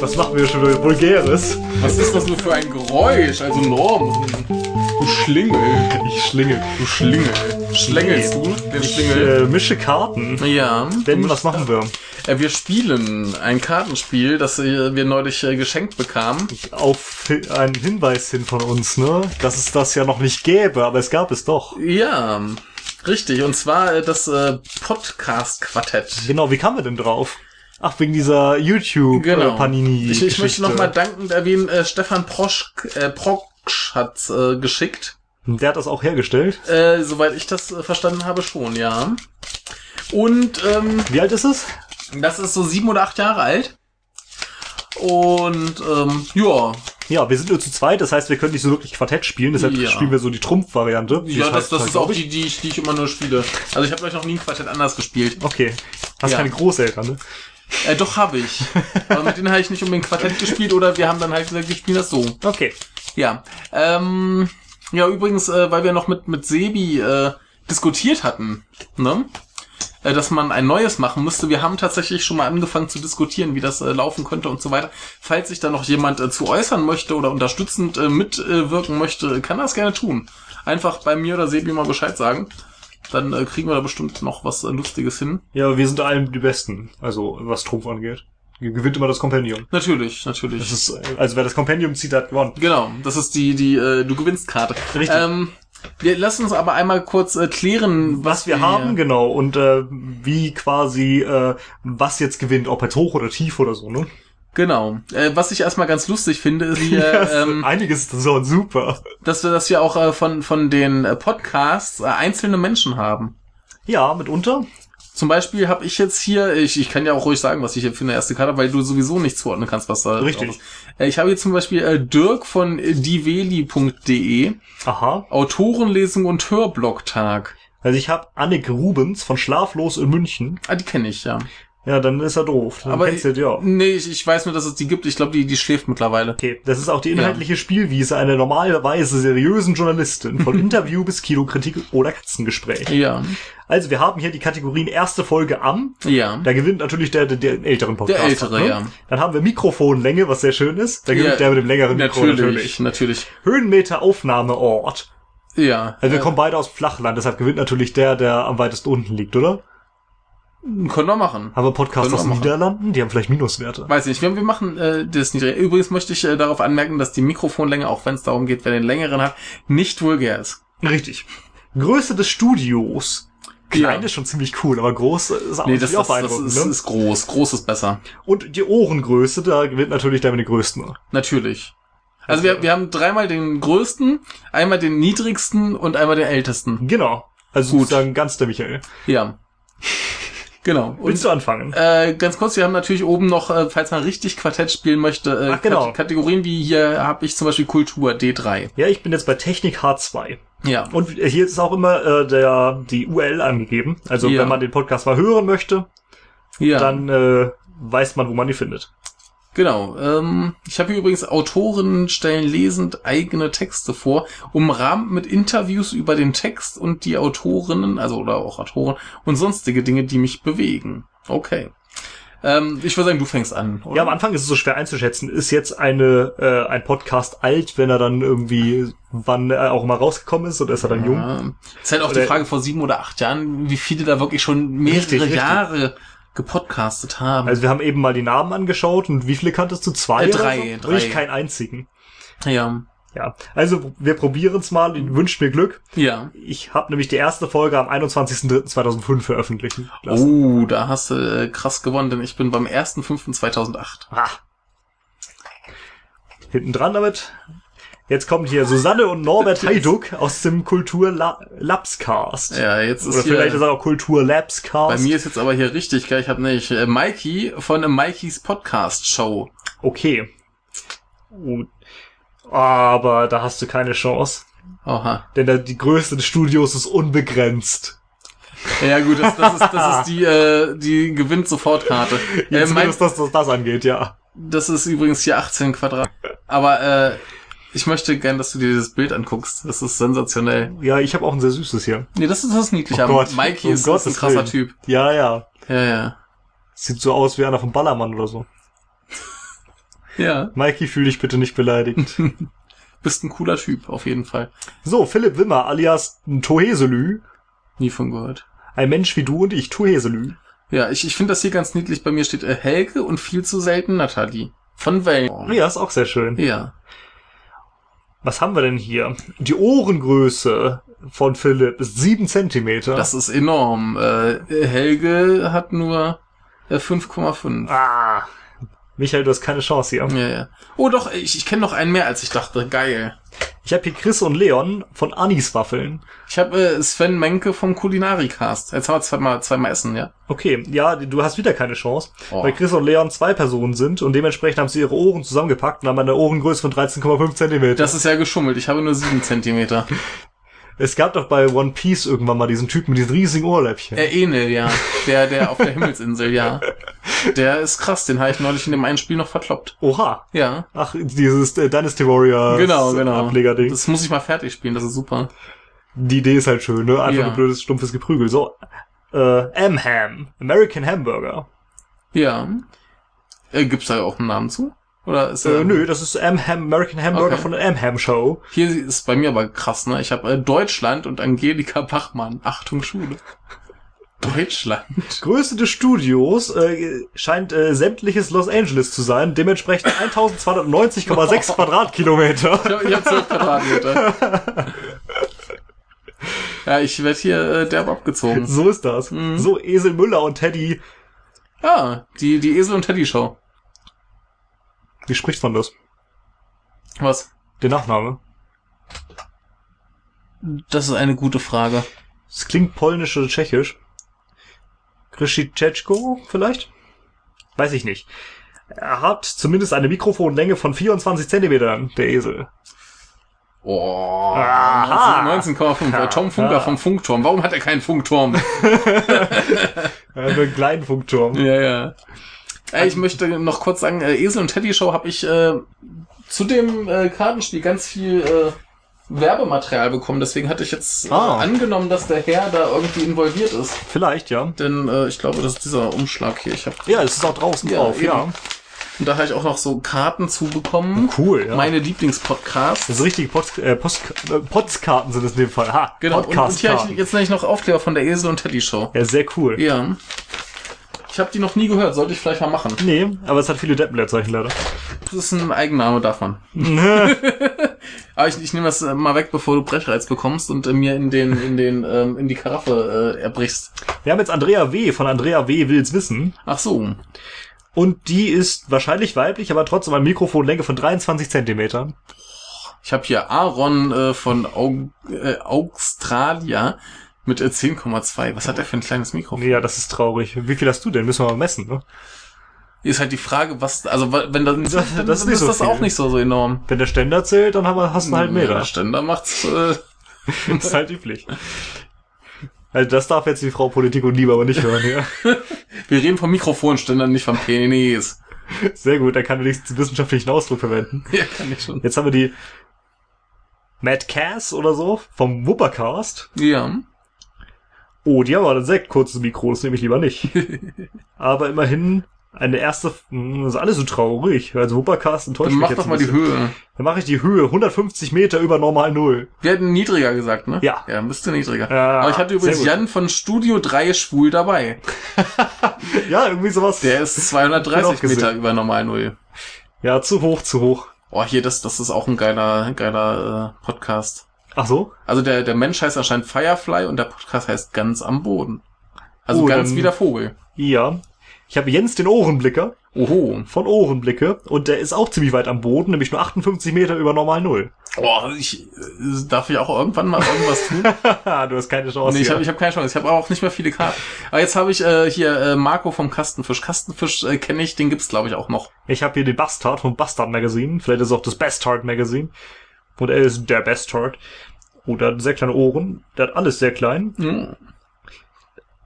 Was machen wir schon wieder Vulgäres? Was ist das nur für ein Geräusch? Also Norm, du Schlingel. Ich schlingel. Du Schlingel. Schlängelst du den Ich Schlingel? äh, mische Karten. Ja. Denn, was machen wir? Äh, wir spielen ein Kartenspiel, das äh, wir neulich äh, geschenkt bekamen. Auf hi- einen Hinweis hin von uns, ne? Dass es das ja noch nicht gäbe, aber es gab es doch. Ja, richtig. Und zwar äh, das äh, Podcast-Quartett. Genau, wie kamen wir denn drauf? Ach, wegen dieser YouTube Genau. äh, Panini. Ich, ich möchte nochmal dankend erwähnen, äh, Stefan Proschk, äh, Proksch hat äh, geschickt. Der hat das auch hergestellt. Äh, soweit ich das äh, verstanden habe, schon, ja. Und ähm, Wie alt ist es? das ist so sieben oder acht Jahre alt. Und ähm, ja, Ja, wir sind nur zu zweit, das heißt, wir können nicht so wirklich Quartett spielen, deshalb Ja. spielen wir so die Trumpf-Variante. ja, das, heißt, das ist auch die, die ich, die ich immer nur spiele. Also ich habe euch noch nie ein Quartett anders gespielt. Okay. Hast Ja. keine Großeltern, ne? Äh, doch habe ich. Aber mit denen habe ich nicht unbedingt Quartett gespielt oder wir haben dann halt gesagt, wir spielen das so. Okay. Ja. Ähm, ja, übrigens, äh, weil wir noch mit, mit Sebi äh, diskutiert hatten, ne? Äh, dass man ein neues machen müsste. Wir haben tatsächlich schon mal angefangen zu diskutieren, wie das äh, laufen könnte und so weiter. Falls sich da noch jemand äh, zu äußern möchte oder unterstützend äh, mitwirken möchte, kann das gerne tun. Einfach bei mir oder Sebi mal Bescheid sagen. Dann äh, kriegen wir da bestimmt noch was äh, Lustiges hin. Ja, wir sind allen die Besten, also was Trumpf angeht. Gewinnt immer das Kompendium. Natürlich, natürlich. Das ist, also wer das Kompendium zieht, hat gewonnen. Genau, das ist die, die äh, du gewinnst Karte. Richtig. Ähm, wir lassen uns aber einmal kurz äh, klären, Was wir haben, genau, und äh, wie quasi, äh, was jetzt gewinnt, ob jetzt hoch oder tief oder so, ne? Genau. Äh, was ich erstmal ganz lustig finde, ist, wir, Ja, ähm, einiges ist so super. dass wir das ja auch äh, von von den äh, Podcasts äh, einzelne Menschen haben. Ja, mitunter. Zum Beispiel habe ich jetzt hier, ich, ich kann ja auch ruhig sagen, was ich hier für eine erste Karte habe, weil du sowieso nicht zuordnen kannst, was da Richtig. drauf ist. Äh, ich habe hier zum Beispiel äh, Dirk von dieveli.de, Aha. Autorenlesung und Hörblogtag. Also ich habe Annik Rubens von Schlaflos in München. Ah, die kenne ich, ja. Ja, dann ist er doof. Dann Aber kennst du die auch. nee, ich, ich weiß nur, dass es die gibt. Ich glaube, die, die schläft mittlerweile. Okay, das ist auch die inhaltliche Spielwiese einer normalerweise seriösen Journalistin, von Interview bis Kinokritik oder Katzengespräch. Ja. Also wir haben hier die Kategorien erste Folge am. Ja. Da gewinnt natürlich der, der, der älteren Podcast. Der ältere, ne? ja. Dann haben wir Mikrofonlänge, was sehr schön ist. Da gewinnt Ja, der mit dem längeren Mikro Natürlich, natürlich. natürlich. Höhenmeter Aufnahmeort. Ja. Also wir äh, kommen beide aus Flachland, deshalb gewinnt natürlich der, der am weitesten unten liegt, oder? Können wir machen. Haben wir Podcasts aus machen. Niederlanden? Die haben vielleicht Minuswerte. Weiß nicht, wir, wir machen äh, das niedrige. Übrigens möchte ich äh, darauf anmerken, dass die Mikrofonlänge, auch wenn es darum geht, wer den längeren hat, nicht vulgär ist. Richtig. Größe des Studios. Klein Ja. ist schon ziemlich cool, aber groß ist auch, Nee, das, das, auch das beeindruckend. ist, ne? ist groß. Groß ist besser. Und die Ohrengröße, da gewinnt natürlich der mit den größten. Natürlich. Also wir, wir haben dreimal den größten, einmal den niedrigsten und einmal den ältesten. Genau. Also Gut. sozusagen ganz der Michael. Ja. Genau. Und Willst du anfangen? Äh, ganz kurz, wir haben natürlich oben noch, äh, falls man richtig Quartett spielen möchte, äh, Ach, genau. Kat- Kategorien wie hier habe ich zum Beispiel Kultur D3. Ja, ich bin jetzt bei Technik H2. Ja. Und hier ist auch immer äh, der die URL angegeben. Also Ja. wenn man den Podcast mal hören möchte, ja. dann äh, weiß man, wo man die findet. Genau. Ähm, ich habe hier übrigens Autoren stellen lesend eigene Texte vor, umrahmt mit Interviews über den Text und die Autorinnen, also oder auch Autoren und sonstige Dinge, die mich bewegen. Okay. Ähm, ich würde sagen, du fängst an. Oder? Ja, am Anfang ist es so schwer einzuschätzen. Ist jetzt eine äh, ein Podcast alt, wenn er dann irgendwie wann er auch mal rausgekommen ist oder ist er dann jung? Ja. Ist halt auch die Oder- Frage vor sieben oder acht Jahren, wie viele da wirklich schon mehrere Richtig, richtig. Gepodcastet haben. Also wir haben eben mal die Namen angeschaut und wie viele kanntest du? Zwei? Äh, drei, so? drei. Und ich keinen einzigen. ja. Ja, also wir probieren es mal. Wünscht mir Glück. Ja. Ich habe nämlich die erste Folge am 21.03.2005 veröffentlichen lassen. Oh, da hast du äh, krass gewonnen, denn ich bin beim 1.5.2008. Ah. Hinten dran damit. Jetzt kommt hier Susanne und Norbert Heiduck aus dem Kultur Labscast. Ja, jetzt ist Oder hier... vielleicht ist er auch Kultur Labscast. Bei mir ist jetzt aber hier richtig, gell? ich habe nämlich äh, Mikey von äh, Mikeys Podcast Show. Okay. Und- Aber da hast du keine Chance. Oha. Denn da, die Größe des Studios ist unbegrenzt. Ja gut, das, das ist das ist die äh, die gewinnt Sofortkarte. Äh, Jetzt zumindest, dass das, das angeht, ja. das ist übrigens hier 18 Quadrat. Aber äh, Ich möchte gern, dass du dir dieses Bild anguckst. Das ist sensationell. Ja, ich habe auch ein sehr süßes hier. Nee, das ist das niedlich. Oh aber Gott, Mikey um ist, ist ein krasser Willen. Typ. Ja, ja. Ja, ja. Sieht so aus wie einer vom Ballermann oder so. Ja. Mikey, fühl dich bitte nicht beleidigt. Bist ein cooler Typ, auf jeden Fall. so, Philipp Wimmer alias Toheselü. Nie von gehört. Ein Mensch wie du und ich, Toheselü. Ja, ich, ich finde das hier ganz niedlich. Bei mir steht äh, Helge und viel zu selten Nathalie. Von Wellen. Ja, ist auch sehr schön. Ja. Was haben wir denn hier? Die Ohrengröße von Philipp ist sieben Zentimeter. Das ist enorm. Äh, Helge hat nur äh, 5,5. ah. Michael, du hast keine Chance hier. Ja, ja. Oh doch, ich, ich kenne noch einen mehr, als ich dachte. Geil. Ich habe hier Chris und Leon von Aniswaffeln. Ich habe äh, Sven Menke vom Kulinarikast. Jetzt haben wir zweimal, zweimal Essen, ja? Okay, ja, du hast wieder keine Chance, Oh. weil Chris und Leon zwei Personen sind und dementsprechend haben sie ihre Ohren zusammengepackt und haben eine Ohrengröße von 13,5 Zentimeter. Das ist ja geschummelt. Ich habe nur sieben Zentimeter. Es gab doch bei One Piece irgendwann mal diesen Typen mit diesen riesigen Ohrläppchen. Äh, Enel, ja. Der, der auf der Himmelsinsel, ja. Der ist krass. Den habe ich neulich in dem einen Spiel noch verkloppt. Oha. Ja. Ach, dieses äh, Dynasty Warrior Genau, genau. Ablegerding. Das muss ich mal fertig spielen. Das ist super. Die Idee ist halt schön, ne? Einfach Ja. ein blödes, stumpfes Geprügel. So, äh, M-Ham. American Hamburger. Ja. Äh, gibt's da auch einen Namen zu? Oder ist Äh, nö, das ist M-Ham, American Hamburger Okay. von der M-Ham Show. Hier ist bei mir aber krass, ne? Ich habe äh, Deutschland und Angelika Bachmann. Achtung, Schule. Deutschland. Größe des Studios äh, scheint äh, sämtliches Los Angeles zu sein, dementsprechend 1290,6 Quadratkilometer. Ich habe hab 12 Quadratmeter. Ja, ich werde hier äh, derb abgezogen. So ist das. Mhm. So, Esel Müller und Teddy. Ah, die, die Esel und Teddy Show. Wie spricht man das? Was? Der Nachname. Das ist eine gute Frage. Es klingt polnisch oder tschechisch. Krzyzewko vielleicht? Weiß ich nicht. Er hat zumindest eine Mikrofonlänge von 24 Zentimetern, der Esel. Oh, Aha. 19,5. Der Tom Funker vom Funkturm. Warum hat er keinen Funkturm? Er hat einen kleinen Funkturm. ja, ja. Ey, ich möchte noch kurz sagen, äh, Esel und Teddy Show habe ich äh, zu dem äh, Kartenspiel ganz viel äh, Werbematerial bekommen. Deswegen hatte ich jetzt Ah. angenommen, dass der Herr da irgendwie involviert ist. Vielleicht, ja. Denn äh, ich glaube, das ist dieser Umschlag hier. Ich hab, Ja, es ist auch draußen Ja, drauf, eben. ja. und da habe ich auch noch so Karten zubekommen. Cool, ja. Meine Lieblingspodcasts. Das ist richtige Post, äh, Post, äh, Postkarten sind es in dem Fall. Ha, Genau. Und, und hier habe ich jetzt nämlich noch Aufkleber von der Esel und Teddy Show. Ja, sehr cool. Ja. Ich habe die noch nie gehört. Sollte ich vielleicht mal machen. Nee, aber es hat viele Deppenleerzeichen leider. Das ist ein Eigenname davon. Aber ich, ich nehme das äh, mal weg, bevor du Brechreiz bekommst und äh, mir in den in den ähm, in die Karaffe äh, erbrichst. Wir haben jetzt Andrea W. von Andrea W. will's wissen. Ach so. Und die ist wahrscheinlich weiblich, aber trotzdem eine Mikrofonlänge von 23 Zentimetern. Ich habe hier Aaron äh, von Au äh, Australia mit äh, 10,2. Was hat er für ein kleines Mikrofon? Ja, das ist traurig. Wie viel hast du denn? Müssen wir mal messen, ne? Ist halt die Frage, was also wenn das, Das- dann, das ist dann ist so das viel. auch nicht so so enorm. Wenn der Ständer zählt, dann haben wir, hast du halt Ja, Meter. der Ständer macht's. Äh, Das ist halt üblich. Also das darf jetzt die Frau Politik und Liebe aber nicht hören, ja. wir reden vom Mikrofonständer, nicht vom Penis. Sehr gut, er kann wenigstens wissenschaftlichen Ausdruck verwenden. Ja, kann ich schon. Jetzt haben wir die Matt Cass oder so vom Wuppercast. Ja. Oh, die haben aber ein sehr kurzes Mikro, das nehme ich lieber nicht. aber immerhin eine erste, das ist alles so traurig. Also Wuppercast enttäuscht Dann mich mach jetzt doch ein mal die bisschen. Höhe. Dann mache ich die Höhe 150 Meter über normal Null. Wir hätten niedriger gesagt, ne? Ja. Ja, müsste niedriger. Ja, Aber ich hatte übrigens. Jan von Studio 3 schwul dabei. Ja, irgendwie sowas. Der ist Hab 230 ich gesehen. Meter über normal Null. Ja, zu hoch, zu hoch. Oh, hier, das, das ist auch ein geiler, geiler äh, Podcast. Ach so? Also der, der Mensch heißt anscheinend Firefly und der Podcast heißt ganz am Boden. Also Oh, ganz wie der Vogel. Ja. Ich habe Jens den Ohrenblicker Oho. von Ohrenblicke und der ist auch ziemlich weit am Boden, nämlich nur 58 Meter über normal Null. Oh, ich, äh, darf ich auch irgendwann mal irgendwas tun? Du hast keine Chance. Nee, ich habe ich hab keine Chance. Ich habe auch nicht mehr viele Karten. Aber jetzt habe ich äh, hier äh, Marco vom Kastenfisch. Kastenfisch äh, kenne ich, den gibt's glaube ich auch noch. Ich habe hier den Bastard vom Bastard Magazine. Vielleicht ist es auch das Bastard Magazine. Und er ist der Bastard. Oh, der hat sehr kleine Ohren. Der hat alles sehr klein. Hm.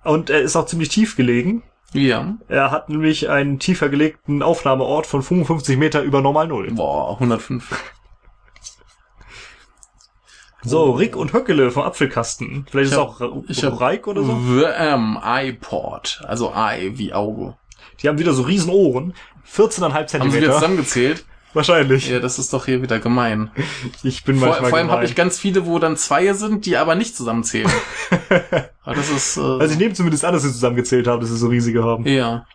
Und er ist auch ziemlich tief gelegen. Ja. Er hat nämlich einen tiefer gelegten Aufnahmeort von 55 Meter über normal Null. Boah, 105. So, Rick und Höckele vom Apfelkasten. Vielleicht Ich ist hab- auch ich Reik oder so. The M iPod. Also Eye wie Auge. Die haben wieder so riesen Ohren. 14,5 Haben sie wieder Zentimeter. zusammengezählt? Wahrscheinlich. Ja, das ist doch hier wieder gemein. Ich bin Vor, manchmal vor allem habe ich ganz viele, wo dann zwei sind, die aber nicht zusammenzählen. aber das ist, äh, Also ich nehme zumindest an, dass sie zusammengezählt haben, dass sie so riesige haben. ja.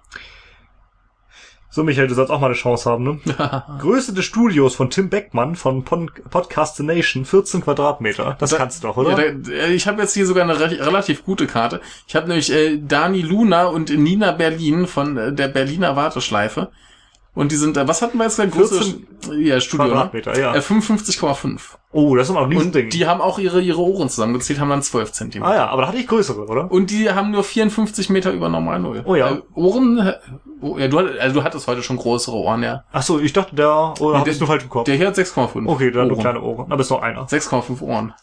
So, Michael, du sollst auch mal eine Chance haben, ne? Größe des Studios von Tim Beckmann von Pon Podcastination, 14 Quadratmeter. Das Da- kannst du doch, oder? Ja, da, äh, ich habe jetzt hier sogar eine re relativ gute Karte. Ich habe nämlich äh, Dani Luna und Nina Berlin von äh, der Berliner Warteschleife. Und die sind, äh, was hatten wir jetzt? Große, 14 ja, Studio, ne? Quadratmeter, ja. Äh, 55,5. oh, das ist immer ein Und Riesending. die haben auch ihre, ihre Ohren zusammengezählt, haben dann 12 Zentimeter. ah ja, aber da hatte ich größere, oder? Und die haben nur 54 Meter über normal Null. Oh ja. Äh, Ohren, äh, oh, ja, du, hat- also du hattest heute schon größere Ohren, ja. Ach so, ich dachte, der, oder Nee, hab der- ich nur falsch im Kopf? Der hier hat 6,5. Okay, dann nur Ohren. kleine Ohren. Aber ist noch einer. 6,5 Ohren.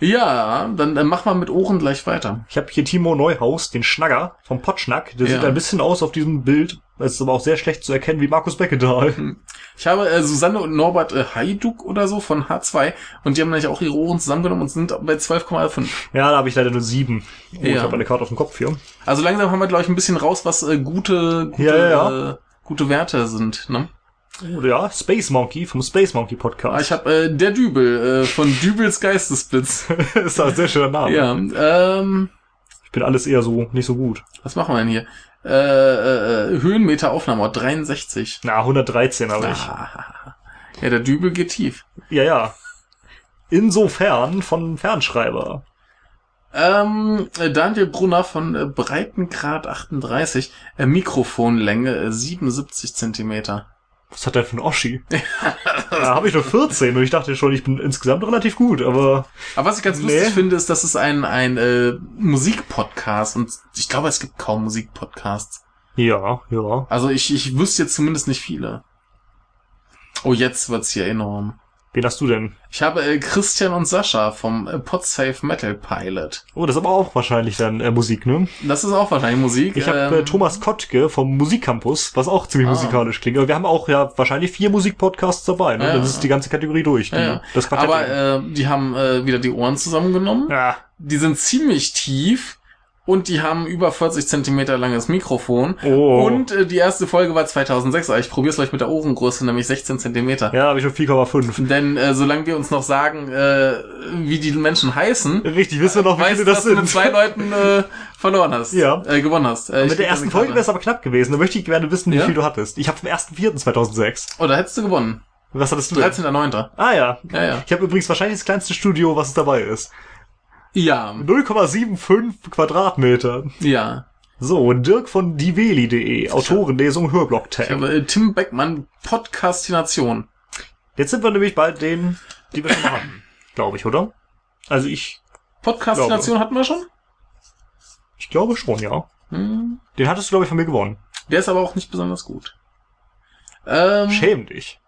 Ja, dann, dann mach mal mit Ohren gleich weiter. Ich habe hier Timo Neuhaus, den Schnagger vom Potschnack. Der Ja. sieht ein bisschen aus auf diesem Bild. Es ist aber auch sehr schlecht zu erkennen wie Markus Beckedahl. Ich habe äh, Susanne und Norbert äh, Haiduk oder so von H2 und die haben nämlich auch ihre Ohren zusammengenommen und sind bei 12,5. Ja, da habe ich leider nur sieben. Oh, Ich Ja. habe eine Karte auf dem Kopf hier. Also langsam haben wir, glaube ich, ein bisschen raus, was äh, gute, gute, ja. Äh, gute Werte sind. Ne? Ja, Space Monkey vom Space Monkey Ah, Podcast. ich habe äh, der Dübel äh, von Dübels Geistesblitz. ist ein sehr schöner Name. ja, ähm, Ich bin alles eher so nicht so gut. was machen wir denn hier? Äh, äh, äh, Höhenmeter Aufnahmeort 63. Na, 113 habe ich. Ah, ja, der Dübel geht tief. Ja, ja. Insofern von Fernschreiber. Ähm, äh, Daniel Brunner von äh, Breitengrad 38, äh, Mikrofonlänge äh, 77 Zentimeter. Was hat der für ein Oschi? da habe ich nur 14 und ich dachte schon, ich bin insgesamt relativ gut, aber Aber was ich ganz Nee. lustig finde, ist, dass es ein, ein äh, Musikpodcast und ich glaube, es gibt kaum Musikpodcasts. ja, ja. Also ich, ich wüsste jetzt zumindest nicht viele. Oh, jetzt wird's hier enorm. Wen hast du denn? Ich habe äh, Christian und Sascha vom äh, Podsafe Metal Pilot. Oh, das ist aber auch wahrscheinlich dann äh, Musik, ne? Das ist auch wahrscheinlich Musik. Ich habe äh, ähm, Thomas Kottke vom Musikcampus, was auch ziemlich Ah. musikalisch klingt. Aber wir haben auch ja wahrscheinlich vier Musikpodcasts dabei, ne? Ja. Das ist die ganze Kategorie durch. Die, ja, Quartett. Aber äh, die haben äh, wieder die Ohren zusammengenommen. ja. Die sind ziemlich tief und die haben über 40 Zentimeter langes Mikrofon. Oh. Und äh, die erste Folge war 2006, aber ich probiere es gleich mit der Ohrengröße, nämlich 16 Zentimeter. Ja, habe ich schon 4,5. Denn äh, solange wir uns noch sagen, äh, wie die Menschen heißen, Richtig, wissen wir noch, wie weißt viele du, das dass du mit sind. zwei Leuten äh, verloren hast. Ja. Äh, gewonnen hast. Äh, Mit der ersten Folge wäre es aber knapp gewesen. Da möchte ich gerne wissen, wie Ja? viel du hattest. Ich habe vom 1.4.2006. Oh, da hättest du gewonnen. Was hattest du denn? 13.9. Ah ja. Ja, ja. Ich habe übrigens wahrscheinlich das kleinste Studio, was es dabei ist. Ja, 0,75 Quadratmeter. ja. So, Dirk von diveli.de, Autorenlesung Ich Hörblock-Tag. habe äh, Tim Beckmann, Podcastination. Jetzt sind wir nämlich bei denen, die wir schon hatten. Glaube ich, oder? Also ich, Podcastination hatten wir schon? ich glaube schon, ja. Hm. Den hattest du, glaube ich, von mir gewonnen. Der ist aber auch nicht besonders gut. Ähm, Schäm dich.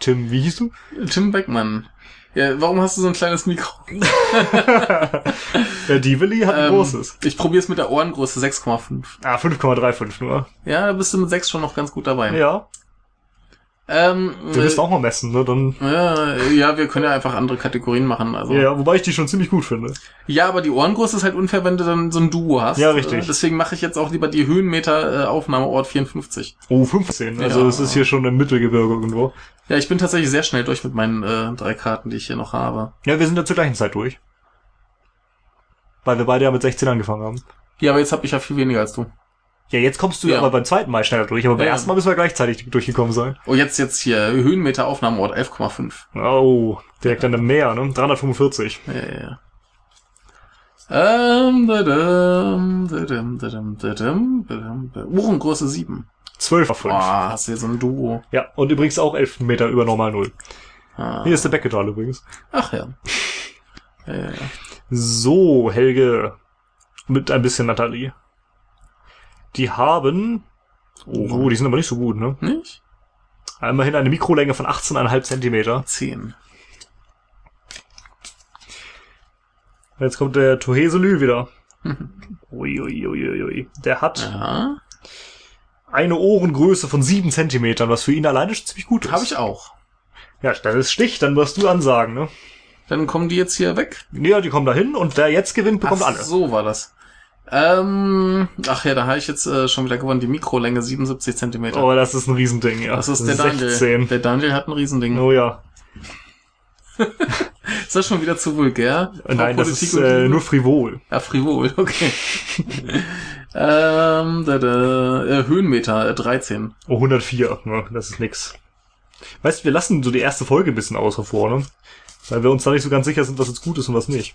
Tim, wie hieß du? Tim Beckmann. Ja, warum hast du so ein kleines Mikro? Der Diveli hat ein Ähm, großes. Ich probiere es mit der Ohrengröße 6,5. Ah, 5,35 nur. Ja, da bist du mit 6 schon noch ganz gut dabei. Ja. Ähm, Wir müssen äh, auch mal messen, ne? Dann, äh, ja, wir können ja einfach andere Kategorien machen. Also. ja, wobei ich die schon ziemlich gut finde. Ja, aber die Ohrengröße ist halt unfair, wenn du dann so ein Duo hast. Ja, richtig. Äh, Deswegen mache ich jetzt auch lieber die Höhenmeter äh, Aufnahmeort 54. Oh, 15. Also Ja. es ist hier schon im Mittelgebirge irgendwo. Ja, ich bin tatsächlich sehr schnell durch mit meinen äh, drei Karten, die ich hier noch habe. Ja, wir sind ja zur gleichen Zeit durch. Weil wir beide ja mit 16 angefangen haben. Ja, aber jetzt habe ich ja viel weniger als du. Ja, jetzt kommst du Ja. aber beim zweiten Mal schneller durch, aber beim Ja, ersten Mal müssen wir gleichzeitig durchgekommen sein. Oh, jetzt jetzt hier Höhenmeter Aufnahmeort 11,5. Oh, direkt an dem Meer, ne? 345. Ja, ja, ja. Ähm, dadam, dadam, dadam, dadam, dadam. Uhrengröße 7. 12 auf 5. Boah, hast du hier so ein Duo. Ja, und übrigens auch 11 Meter über normal Null. Ah. Hier ist der Becketal übrigens. Ach ja. Ja, ja, ja. So, Helge. Mit ein bisschen Nathalie. Die haben... Oh, die sind aber nicht so gut, ne? Nicht? Immerhin eine Mikrolänge von 18,5 Zentimeter. 10. Jetzt kommt der Toheselü wieder. Uiuiuiui. Ui, ui, ui. Der hat Ja. eine Ohrengröße von 7 Zentimetern, was für ihn alleine schon ziemlich gut ist. Habe ich auch. Ja, das ist Stich, dann wirst du ansagen, ne? Dann kommen die jetzt hier weg. Ja, die kommen dahin und wer jetzt gewinnt, bekommt ach, alle. so war das. Ähm, ach ja, da habe ich jetzt äh, schon wieder gewonnen. Die Mikrolänge 77 Zentimeter. Oh, das ist ein Riesending, ja. das ist der Daniel. 16. Der Daniel hat ein Riesending. Oh ja. Ist das schon wieder zu vulgär? Äh, Nein, das ist äh, nur frivol. Ja, frivol, okay. ähm, da, da, äh, Höhenmeter äh, 13. Oh, 104. Ne? Das ist nix. Weißt du, wir lassen so die erste Folge ein bisschen außer vor, ne? Weil wir uns da nicht so ganz sicher sind, was jetzt gut ist und was nicht.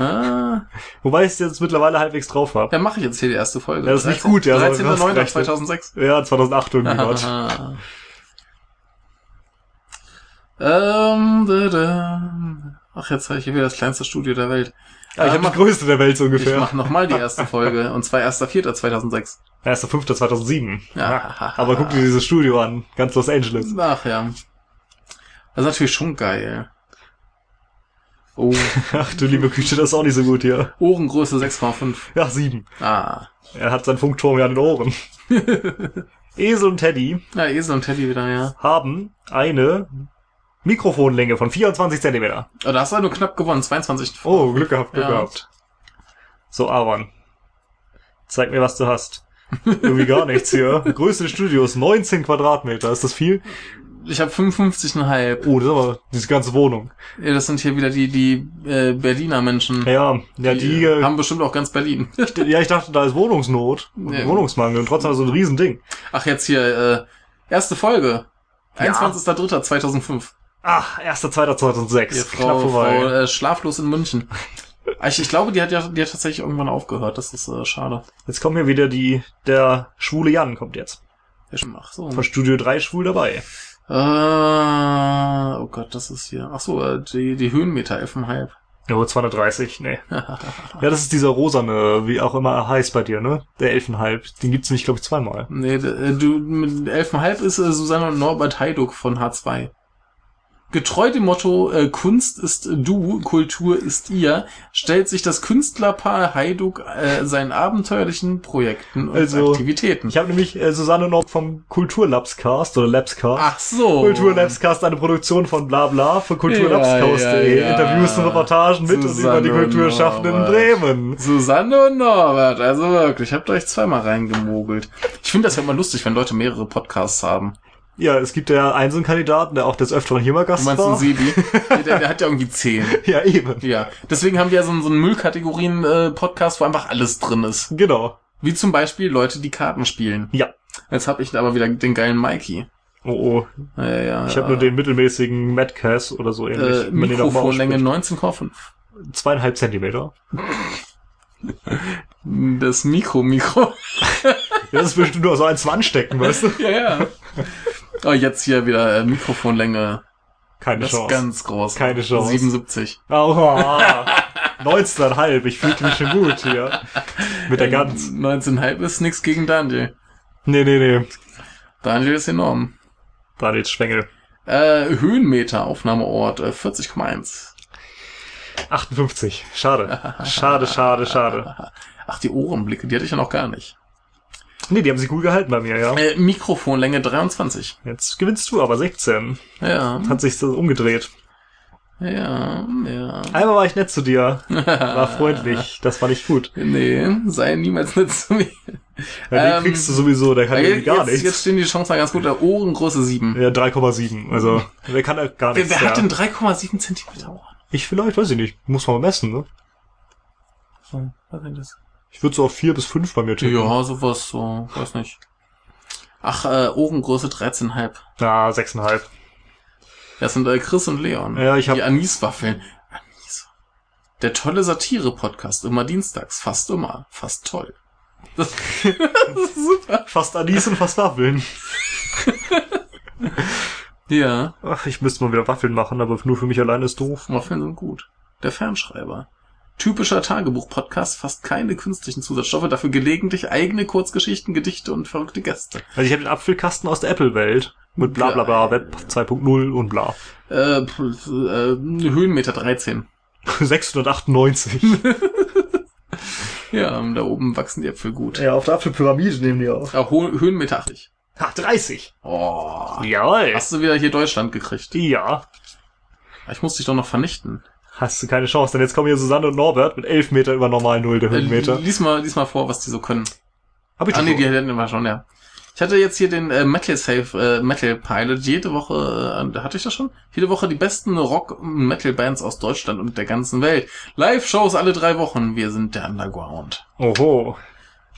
Ah, Wobei ich es jetzt mittlerweile halbwegs drauf habe. ja, mache ich jetzt hier die erste Folge. Ja, das ist nicht gut, ja, aber du hast gerechnet. 13.09.2006. Ja, 2008 irgendwie. Aha. ähm, da, da. Ach, jetzt habe ich hier wieder das kleinste Studio der Welt. Ja, ich Äh, habe die größte der Welt so Ich ungefähr. mache nochmal die erste Folge, und zwar 1.4.2006. 1.5.2007. Ja. Aber guck dir dieses Studio an. Ganz Los Angeles. Ach ja. Das ist natürlich schon geil. Oh, Ach du liebe Güte, das ist auch nicht so gut hier. Ohrengröße 6,5. Ja, sieben. Ah. Er hat seinen Funkturm ja an den Ohren. Esel und Teddy Ja, Esel und Teddy wieder, ja. haben eine Mikrofonlänge von 24 Zentimeter. Oh, da hast du nur knapp gewonnen, 22. Oh, Glück gehabt, Glück Ja. gehabt. So, Aaron. Zeig mir, was du hast. Irgendwie gar nichts hier. Größte des Studios, 19 Quadratmeter. Ist das viel? Ich habe 55,5. Oh, das ist aber diese ganze Wohnung. Ja, das sind hier wieder die, die äh, Berliner Menschen. Ja, ja, die, äh, haben bestimmt auch ganz Berlin. ja, ich dachte, da ist Wohnungsnot, Ja. Wohnungsmangel und trotzdem so ein Riesending. Ach, jetzt hier, äh, erste Folge. Ja. 21.03.2005. Ach, 1.2.2006. Hier, Knapp Frau, vorbei. Frau äh, Schlaflos in München. Ich, ich glaube, die hat ja die hat tatsächlich irgendwann aufgehört. Das ist äh, schade. Jetzt kommt hier wieder die, der schwule Jan kommt jetzt. Ach so. Von Studio 3 schwul dabei. Äh, oh Gott, das ist hier. Ach so, äh, die, die Höhenmeter 11,5. Oh, 230, nee. ja, das ist dieser rosane, wie auch immer er heißt bei dir, ne? Der Elfenhalb. Den gibt's nämlich, glaube ich, zweimal. Nee, äh, du, mit 11,5 ist äh, Susanne und Norbert Heiduck von H2. Getreu dem Motto äh, Kunst ist du, Kultur ist ihr, stellt sich das Künstlerpaar Heiduck äh, seinen abenteuerlichen Projekten und Also, Aktivitäten. Ich habe nämlich äh, Susanne noch vom Kulturlabscast oder Labscast. Ach so. Kulturlabscast, eine Produktion von Blabla für Ja, kulturlabscast.de. ja, ja. Interviews und Reportagen mit und Susanne über die Kulturschaffenden in. Bremen. Susanne und Norbert, also wirklich, habt euch zweimal reingemogelt. Ich finde das ja immer lustig, wenn Leute mehrere Podcasts haben. Ja, es gibt ja einen so einen Kandidaten, der auch des Öfteren hier mal Du Gast meinst war. den Sebi? der, der, der hat ja irgendwie zehn. Ja, eben. Ja, deswegen haben wir ja so, einen- so einen Müllkategorien-Podcast, wo einfach alles drin ist. Genau. Wie zum Beispiel Leute, die Karten spielen. Ja. Jetzt habe ich aber wieder den geilen Mikey. Oh, oh. Ja, ja, Ich habe nur den mittelmäßigen Madcast oder so ähnlich. äh, auch mal Mikrofonlänge ausspricht. 19,5. Zweieinhalb Zentimeter. Das Mikro-Mikro. Das ist bestimmt nur so eins zum Anstecken, weißt du? ja, ja. Oh, jetzt hier wieder äh, Mikrofonlänge. Keine Das ist Chance. ganz groß. Keine Chance. 77. Aua. 19,5. Ich fühlte mich schon gut hier. Mit der Gans. 19,5 ist nix gegen Daniel. Nee, nee, nee. Daniel ist enorm. Daniel Schwengel. Äh, Höhenmeter, Aufnahmeort, äh, 40,1. 58. Schade. Schade, schade, schade. Ach, die Ohrenblicke, die hatte ich ja noch gar nicht. Nee, die haben sich gut gehalten bei mir, ja. Äh, Mikrofonlänge 23. Jetzt gewinnst du aber 16. Ja, Hat sich so umgedreht. ja, ja. Einmal war ich nett zu dir. War freundlich. Das war nicht gut. Nee, sei niemals nett zu mir. Ja, den Ähm, kriegst du sowieso, der kann Ja, irgendwie gar jetzt, nichts. jetzt stehen die Chancen mal ganz gut. Der Ohrengröße 7. Ja, 3,7. Also, der kann halt gar Wer, nichts. wer hat ja. denn 3,7 Zentimeter Ohren? Ich vielleicht, weiß ich nicht. Muss man mal messen, ne? So, was ist das? Ich würde so auf 4 bis 5 bei mir tippen. Ja, sowas, so, weiß nicht. Ach, äh, Ohrengröße 13,5. Na, 6,5. Das sind äh, Chris und Leon. Ja, ich hab- Die Aniswaffeln. Anis. Der tolle Satire-Podcast. Immer dienstags. Fast immer. Fast toll. Das, das ist super. Fast Anis und fast Waffeln. Ja, Ach, ich müsste mal wieder Waffeln machen, aber nur für mich alleine ist doof. Waffeln sind gut. Der Fernschreiber. Typischer Tagebuch-Podcast, fast keine künstlichen Zusatzstoffe, dafür gelegentlich eigene Kurzgeschichten, Gedichte und verrückte Gäste. Also ich habe den Apfelkasten aus der Apple-Welt. Mit bla bla bla, Web 2.0 und bla. Äh, äh, Höhenmeter 13. 698. Ja, da oben wachsen die Äpfel gut. ja, auf der Apfelpyramide nehmen die auf. Ah, Ho Höhenmeter 80. Ha, 30. Oh. Jawohl. Hast du wieder hier Deutschland gekriegt? Ja. Ich muss dich doch noch vernichten. Hast du keine Chance, denn jetzt kommen hier Susanne und Norbert mit 11 Meter über normalen Null der Äh, Höhenmeter. lies, mal, lies mal vor, was die so können. Hab ich Ah, doch nee, schon. die hätten wir schon, ja. Ich hatte jetzt hier den äh, Metal Safe äh, Metal Pilot. Jede Woche, äh, hatte ich das schon? Jede Woche die besten Rock- und Metal-Bands aus Deutschland und der ganzen Welt. Live-Shows alle drei Wochen. Wir sind der Underground. Oho,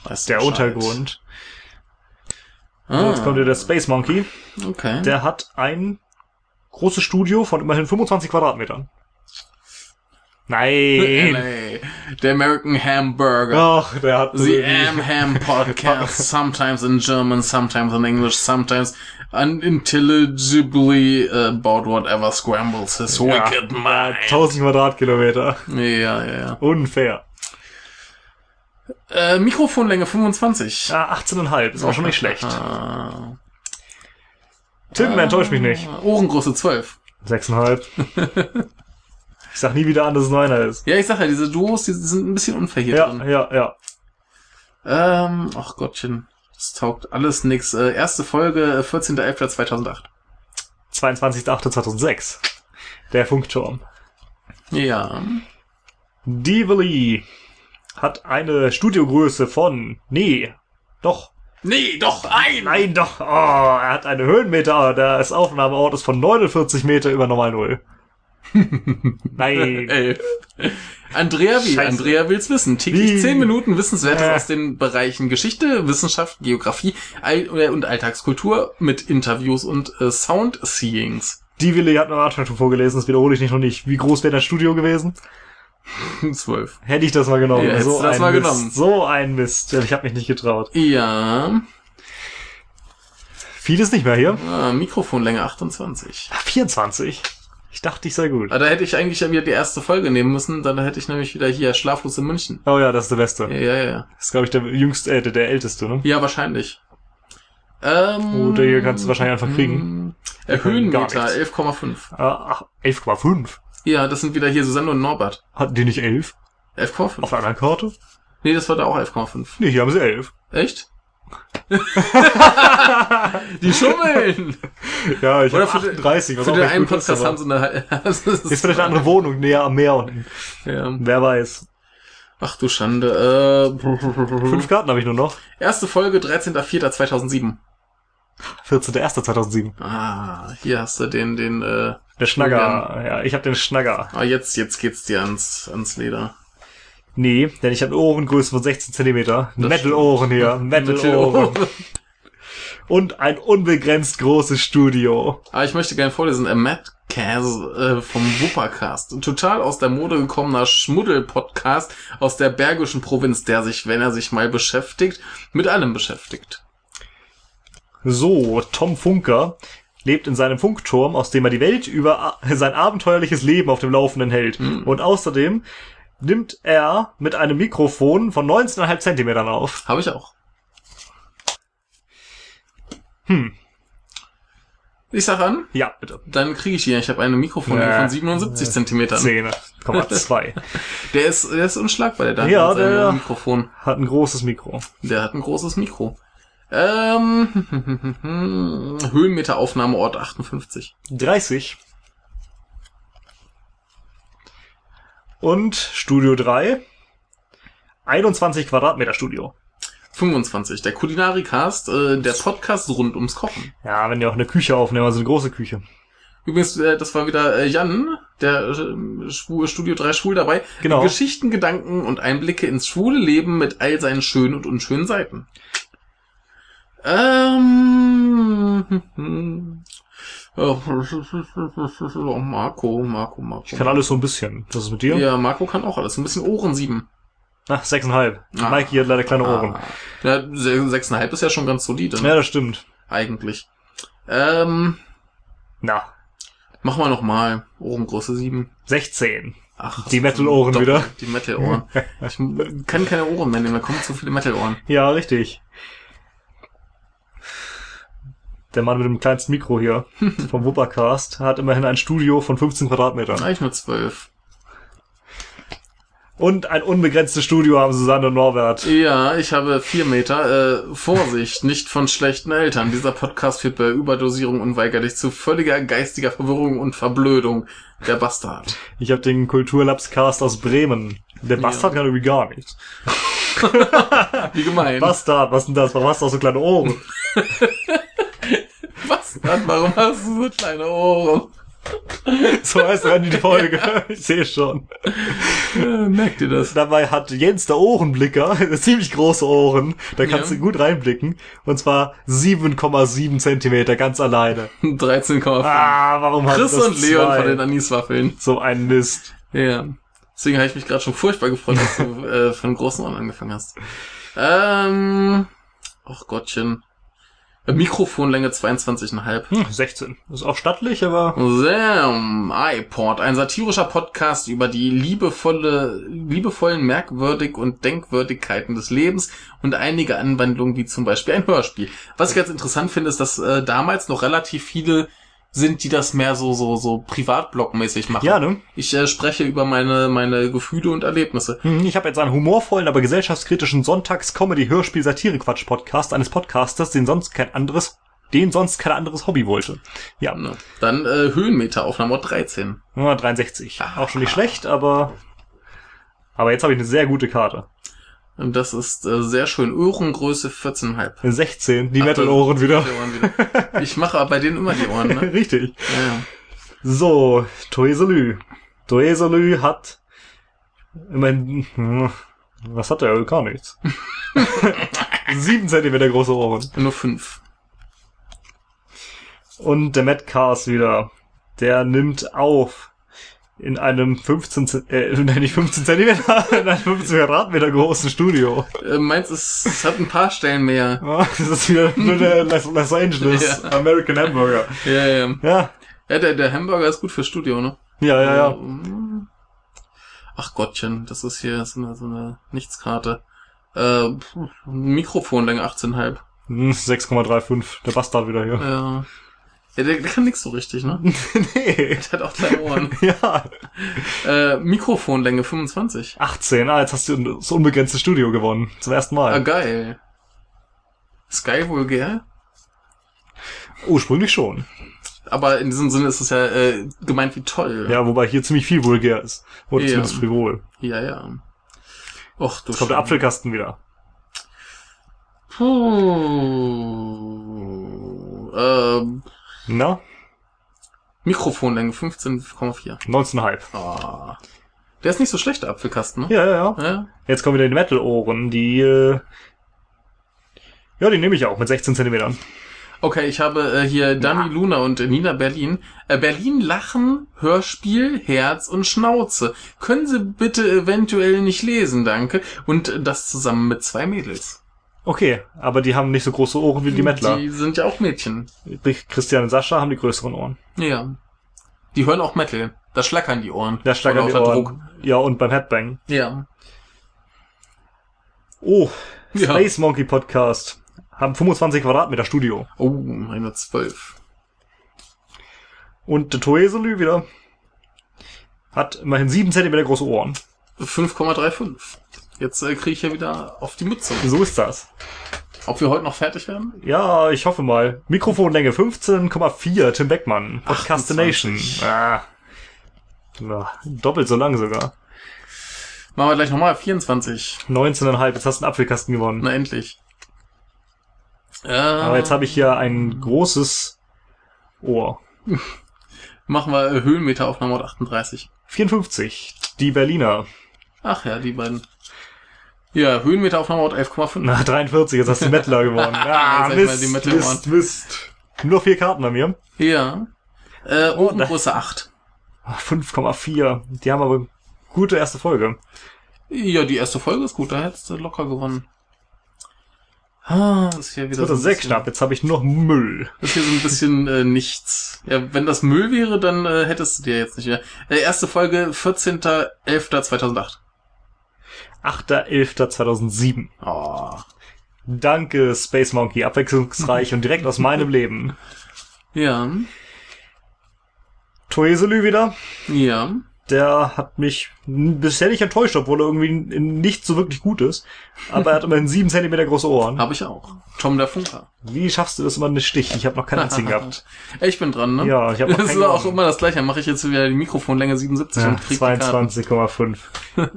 Weißt der? Untergrund. Ah, So, jetzt kommt hier der Space Monkey. okay. Der hat ein großes Studio von immerhin 25 Quadratmetern. Nein. LA. Der American Hamburger. Ach, der hat The Am Ham Podcast, sometimes in German, sometimes in English, sometimes unintelligibly about whatever scrambles his ja, wicked mind. 1000 Quadratkilometer. Ja, ja, ja. Unfair. Äh, Mikrofonlänge 25. Ja, 18,5. Ist auch schon nicht schlecht. Ah. Tim, enttäuscht mich nicht. Ohrengröße 12. 6,5. ich sag nie wieder an, dass es einer ist. Ja, ich sag ja, diese Duos, die sind ein bisschen unfair hier Ja, drin. ja, ja. Ähm, ach Gottchen, das taugt alles nix. Äh, erste Folge, äh, 14.11.2008. 22.08.2006. Der Funkturm. Ja. Dively hat eine Studiogröße von, nee, doch, Nee, doch, ein! nein, doch, oh, er hat eine Höhenmeter, das Aufnahmeort ist von 49 Meter über Normal Null. Nein. Elf. Andrea wie? Scheiße. Andrea will's wissen. Täglich? 10 Minuten Wissenswertes Äh. aus den Bereichen Geschichte, Wissenschaft, Geografie All äh, und Alltagskultur mit Interviews und äh, Sound-Seeings. Dively hat eine Artfaktor vorgelesen, das wiederhole ich nicht noch nicht. Wie groß wäre das Studio gewesen? 12. Hätte ich das mal genommen. Ja, so das ein mal Mist. genommen. So ein Mist. Ich habe mich nicht getraut. Ja. Vieles nicht mehr hier. Ah, Mikrofonlänge 28. Ach, 24. Ich dachte, ich sei gut. Ah, da hätte ich eigentlich ja wieder die erste Folge nehmen müssen, dann hätte ich nämlich wieder hier Schlaflos in München. Oh ja, das ist der Beste. Ja, ja, ja. Das ist, glaube ich, der jüngste, äh, der, der älteste, ne? Ja, wahrscheinlich. Ähm, Oder hier kannst du wahrscheinlich einfach kriegen. Gar Höhenmeter nichts. 11,5. Ah, Ach, 11,5. Ja, das sind wieder hier Susanne und Norbert. Hatten die nicht 11? 11,5. Auf anderen Karte? Nee, das war da auch 11,5. Nee, hier haben sie 11. Echt? die schummeln! Ja, ich Oder habe für den- 38. Was Für auch den einen gut ist, Podcast aber haben sie eine... ist, Ist vielleicht eine andere Wohnung näher am Meer unten. ja. Wer weiß. Ach du Schande. Äh, Fünf Karten habe ich nur noch. erste Folge, 13.04.2007. 14.01.2007. Ah, hier hast du den, den, äh, Der Schnagger. Ja, ich habe den Schnagger. ah, jetzt, jetzt geht's dir ans, ans Leder. Nee, denn ich habe Ohrengröße von 16 Zentimeter. Das Metal-Ohren hier. Metal-Ohren. Und ein unbegrenzt großes Studio. Ah, ich möchte gerne vorlesen. Äh, Matt Kaz äh, vom Wuppercast. Ein total aus der Mode gekommener Schmuddel-Podcast aus der bergischen Provinz, der sich, wenn er sich mal beschäftigt, mit allem beschäftigt. So, Tom Funker lebt in seinem Funkturm, aus dem er die Welt über a- sein abenteuerliches Leben auf dem Laufenden hält. Und außerdem nimmt er mit einem Mikrofon von 19,5 Zentimetern auf. Habe ich auch. Hm. Ich sag an, Ja, bitte. dann kriege ich hier. Ich habe eine Mikrofonlänge Ja. von 77 Zentimetern. 10,2. Der ist, der ist unschlagbar, der Daniel Ja, der- Mikrofon. Hat ein großes Mikro. Der hat ein großes Mikro. Ähm, Höhenmeter Aufnahmeort 58. 30. Und Studio 3. 21 Quadratmeter Studio. 25. Der Kulinarikast, äh, der Podcast rund ums Kochen. Ja, wenn die auch eine Küche aufnehmen, also eine große Küche. Übrigens, äh, das war wieder äh, Jan, der äh, Studio 3 Schwul dabei. Genau. Geschichten, Gedanken und Einblicke ins schwule Leben mit all seinen schönen und unschönen Seiten. Ähm, oh, Marco, Marco, Marco. Ich kann alles so ein bisschen. Was ist mit dir? Ja, Marco kann auch alles. Ein bisschen Ohren sieben. Ach, 6,5. Ah. Mikey hat leider kleine Ohren. Ah. Ja, se- sechseinhalb ist ja schon ganz solide, ne? Ja, das stimmt. eigentlich. Ähm, Na, noch mal Ohrengröße sieben. 16. Ach, Die Metal-Ohren wieder. Die Metal-Ohren. Ich kann keine Ohren mehr nehmen, da kommen zu viele Metal-Ohren. Ja, richtig. Der Mann mit dem kleinsten Mikro hier vom Wuppercast hat immerhin ein Studio von 15 Quadratmetern. Eigentlich nur zwölf. Und ein unbegrenztes Studio haben Susanne und Norbert. Ja, ich habe vier Meter. Äh, Vorsicht, nicht von schlechten Eltern. Dieser Podcast führt bei Überdosierung unweigerlich zu völliger geistiger Verwirrung und Verblödung. Der Bastard. Ich habe den Kulturlabscast aus Bremen. Der Bastard kann irgendwie gar nichts. Wie gemein. Bastard, was denn das? Warum hast du auch so kleine Ohren? Bastard, warum hast du so kleine Ohren? So heißt dann die Folge. Ich sehe schon. Äh, merkt ihr das? Dabei hat Jens der Ohrenblicker ziemlich große Ohren. Da kannst Ja. du gut reinblicken. Und zwar 7,7 Zentimeter ganz alleine. 13,5. Ah, warum hat Chris und Leon zwei? von den Aniswaffeln. So ein Mist. Ja. Deswegen habe ich mich gerade schon furchtbar gefreut, dass du äh, von großen Ohren angefangen hast. Ähm. Ach Gottchen. Mikrofonlänge 22,5. Hm, 16. Ist auch stattlich, aber Sam, iPod, ein satirischer Podcast über die liebevolle, liebevollen Merkwürdig und Denkwürdigkeiten des Lebens und einige Anwandlungen wie zum Beispiel ein Hörspiel. Was ich ganz interessant finde, ist, dass äh, damals noch relativ viele sind, die das mehr so so so privatblockmäßig machen. ja, ne? Ich äh, spreche über meine meine Gefühle und Erlebnisse. Hm, Ich habe jetzt einen humorvollen, aber gesellschaftskritischen Sonntags-Comedy-Hörspiel-Satire-Quatsch-Podcast eines Podcasters, den sonst kein anderes, den sonst kein anderes Hobby wollte. Ja, Ne? Dann äh, Höhenmeteraufnahme 13. Nummer 63. Auch schon nicht schlecht, aber aber jetzt habe ich eine sehr gute Karte. Und das ist äh, sehr schön. Ohrengröße 14,5. Eine 16, die Metal-Ohren wieder. Wieder. Ich mache aber bei denen immer die Ohren, ne? Richtig. Ja. So, Toeselü. Toeselü hat immerhin, hm, was hat er? Gar nichts. Sieben Zentimeter große Ohren. Nur fünf. Und der Matt Cars wieder. Der nimmt auf in einem 15, Zent- äh, nein, nicht 15 Zentimeter, in einem 15 Quadratmeter großen Studio. Äh, meins ist, es hat ein paar Stellen mehr. Ah, Das ist wieder nur der Los, Angeles Ja. American Hamburger. Ja, ja. Ja, Ja, der, der Hamburger ist gut fürs Studio, ne? ja, ja, ja. Ähm, Ach Gottchen, das ist hier so eine, so eine Nichtskarte. Äh, Mikrofonlänge 18,5. Hm, 6,35. Der Bastard wieder hier. Ja. Ja, der, der kann nix so richtig, ne? nee. Der hat auch zwei Ohren. Ja. äh, Mikrofonlänge 25. 18. Ah, jetzt hast du das unbegrenzte Studio gewonnen. Zum ersten Ah, Mal. geil. Sky vulgär? Ursprünglich schon. Aber in diesem Sinne ist es ja äh, gemeint wie toll. Ja, wobei hier ziemlich viel vulgär ist. Oder Ja. zumindest frivol. Ja, ja. Och, du Jetzt kommt der. Apfelkasten wieder. Puh. Ähm, Na? Mikrofonlänge 15,4. 19,5. Ah. Der ist nicht so schlecht, der Apfelkasten, ne? Ja, ja, ja. Ja. Jetzt kommen wieder die Metal-Ohren, die, äh, ja, die nehme ich auch mit 16 Zentimetern. Okay, ich habe äh, hier Dani Luna und Nina Berlin. Äh, Berlin Lachen, Hörspiel, Herz und Schnauze. Können Sie bitte eventuell nicht lesen, danke. Und das zusammen mit zwei Mädels. Okay, aber die haben nicht so große Ohren wie die Mettler. Die sind ja auch Mädchen. Christian und Sascha haben die größeren Ohren. Ja. Die hören auch Metal. Da schlackern die Ohren. Da Vor die Ohren. Druck. Ja, und beim Headbang. Ja. Oh, Ja. Space Monkey Podcast. Haben 25 Quadratmeter Studio. Oh, eine 12. Und der Toeselü wieder hat immerhin 7 Zentimeter große Ohren. 5,35. Jetzt äh, kriege ich ja wieder auf die Mütze. So ist das. Ob wir heute noch fertig werden? Ja, ich hoffe mal. Mikrofonlänge 15,4, Tim Beckmann. Podcastination. 28. Ah. Ja, doppelt so lang sogar. Machen wir gleich nochmal. 24. 19,5, jetzt hast du einen Apfelkasten gewonnen. Na, endlich. Äh, Aber jetzt habe ich hier ein großes Ohr. Machen wir Höhenmeteraufnahme 38. 54, die Berliner. Ach ja, die beiden. Ja, Höhenmeteraufnahme 11,5. Na, 43, jetzt hast du Mettler gewonnen. Ah, Mist, die Mettler Mist, Mist. Nur vier Karten bei mir. Ja. Äh, Oh, Ohrengröße 8. Ah, 5,4. Die haben aber gute erste Folge. Ja, die erste Folge ist gut, da hättest du locker gewonnen. Ah, ist hier wieder Das wird so sehr knapp. Jetzt habe ich noch Müll. Das ist hier so ein bisschen äh, nichts. Ja, wenn das Müll wäre, dann äh, hättest du dir jetzt nicht mehr. Äh, erste Folge 14.11.2008. 8.11.2007. Oh. Danke, Space Monkey. Abwechslungsreich und direkt aus meinem Leben. Ja. Toeselü wieder. Ja. Der hat mich bisher nicht enttäuscht, obwohl er irgendwie nicht so wirklich gut ist. Aber er hat immerhin sieben Zentimeter große Ohren. Habe ich auch. Tom der Funker. Wie schaffst du das immer nicht Stich? Ich habe noch keinen einzigen gehabt. Ich bin dran, ne? Ja, ich hab noch Das ist auch gewonnen. immer das gleiche. Dann mache ich jetzt wieder die Mikrofonlänge 77 Ja, und krieg die Karten. 22,5.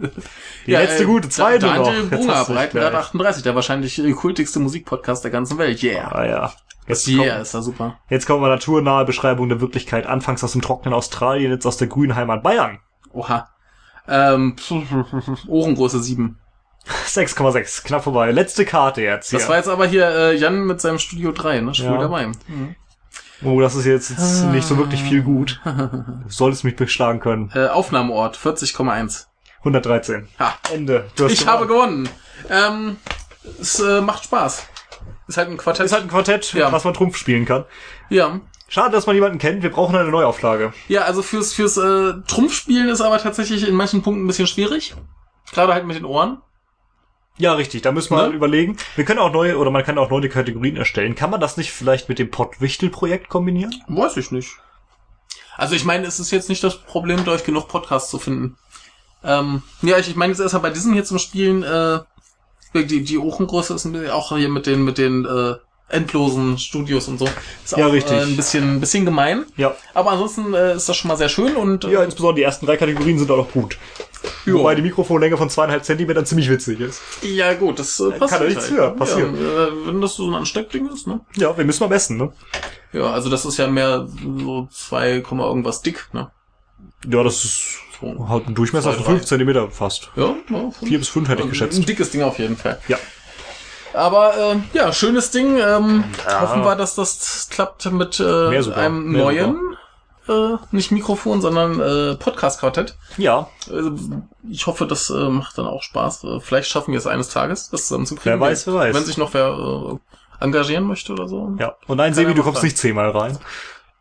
Die Ja, letzte äh, gute, zweite Da- noch. Daniel hast du dich Breitengrad gleich. 38, der wahrscheinlich äh, kultigste Musikpodcast der ganzen Welt. Yeah. Ah ja. Jetzt, Yeah, kommt, ist da super. jetzt kommen wir naturnahe Beschreibung der Wirklichkeit. Anfangs aus dem trockenen Australien, jetzt aus der grünen Heimat Bayern. Oha. Ähm, Ohrengröße 7. 6,6, knapp vorbei. Letzte Karte jetzt hier. Das war jetzt aber hier äh, Jan mit seinem Studio 3, ne? Schwul Ja. dabei. oh, das ist jetzt, jetzt nicht so wirklich viel gut. Du solltest mich beschlagen können. Äh, Aufnahmeort 40,1. 113. Ha. Ende. Ich habe gewonnen. Ähm, es äh, macht Spaß. Ist halt ein Quartett. Ist halt ein Quartett, Ja. was man Trumpf spielen kann. ja. Schade, dass man jemanden kennt. Wir brauchen eine Neuauflage. Ja, also fürs, fürs äh, Trumpfspielen ist aber tatsächlich in manchen Punkten ein bisschen schwierig. Gerade halt mit den Ohren. Ja, richtig. Da müssen wir Ne? halt überlegen. Wir können auch neue, oder man kann auch neue Kategorien erstellen. Kann man das nicht vielleicht mit dem Pottwichtel-Projekt kombinieren? Weiß ich nicht. Also ich meine, es ist jetzt nicht das Problem, durch genug Podcasts zu finden. Ähm, ja, ich, ich meine jetzt erstmal bei diesem hier zum Spielen, äh, die, die Ohrengröße ist auch hier mit den, mit den äh, endlosen Studios und so. Ist Ja, auch, richtig. Äh, ein bisschen, ein bisschen gemein. Ja. Aber ansonsten äh, ist das schon mal sehr schön und äh, Ja, insbesondere die ersten drei Kategorien sind auch noch gut. Ja. Wobei die Mikrofonlänge von zweieinhalb Zentimetern ziemlich witzig ist. ja gut, das äh, passiert. Kann ja nichts halt. für, passiert. Ja, äh, wenn das so ein Ansteckding ist, ne? Ja, wir müssen mal messen, ne? Ja, also das ist ja mehr so 2, Komma irgendwas dick, ne? Ja, das ist So. halt ein Durchmesser von drei. fünf Zentimeter fast. Ja, ja Vier bis fünf hätte ich Ein geschätzt. dickes Ding auf jeden Fall. Ja. Aber äh, ja, schönes Ding. Ähm, Ja. Hoffen wir, dass das klappt mit äh, sogar. einem Mehr neuen, äh, nicht Mikrofon, sondern äh, Podcast-Quartett. Ja, Also, ich hoffe, das äh, macht dann auch Spaß. Äh, vielleicht schaffen wir es eines Tages, das zusammenzukriegen. Wer weiß, wer weiß. Wenn sich noch wer äh, engagieren möchte oder so. ja. Und nein, Sebi, du kommst fragen. nicht zehnmal rein.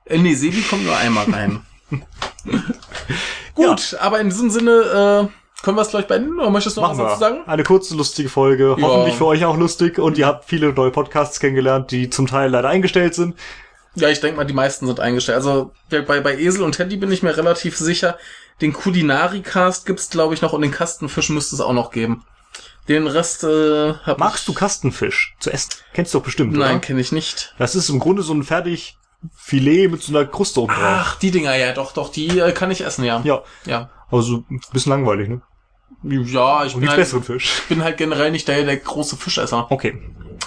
Äh, nee, Sebi kommt nur einmal rein. Gut, aber in diesem Sinne äh, können wir es gleich beenden. Oder möchtest du noch Machen was dazu sagen? Eine kurze, lustige Folge. Ja. Hoffentlich für euch auch lustig. Und ihr habt viele neue Podcasts kennengelernt, die zum Teil leider eingestellt sind. Ja, ich denke mal, die meisten sind eingestellt. Also bei, bei Esel und Teddy bin ich mir relativ sicher. Den Kulinari-Cast gibt's, glaube ich, noch und den Kastenfisch müsste es auch noch geben. Den Rest äh, hab Magst du ich... Kastenfisch zu essen? Kennst du doch bestimmt, Nein, kenne ich nicht. Das ist im Grunde so ein fertig Filet mit so einer Kruste oben drauf. Ach, die Dinger, ja, doch, doch, die äh, kann ich essen, ja. Ja, Ja, also ein bisschen langweilig, ne? ja ich Und bin halt, besseren Fisch. bin halt generell nicht der, der große Fischesser. Okay.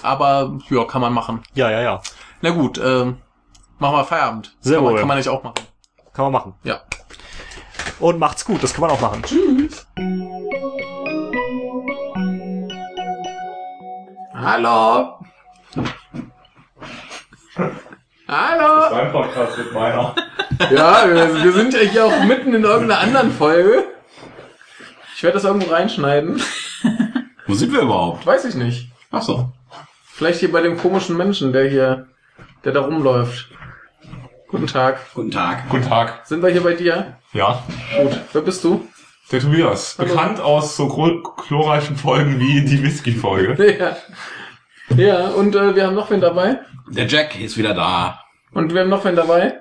Aber, ja, kann man machen. Ja, ja, ja. Na gut, ähm, machen wir Feierabend. Sehr kann man, wohl. kann man nicht auch machen. Kann man machen. Ja. Und macht's gut, das kann man auch machen. Tschüss. Hallo. Hallo. Dein Podcast mit meiner. Ja, wir, wir sind ja hier auch mitten in irgendeiner anderen Folge. Ich werde das irgendwo reinschneiden. Wo sind wir überhaupt? Weiß ich nicht. Ach so. Vielleicht hier bei dem komischen Menschen, der hier, der da rumläuft. Guten Tag. Guten Tag. Guten Tag. Sind wir hier bei dir? Ja, Gut. Wer bist du? der Tobias. Hallo. Bekannt aus so chlorreichen Folgen wie die Whisky-Folge. Ja. Ja, und äh, wir haben noch wen dabei. Der Jack ist wieder da. Und wir haben noch wen dabei.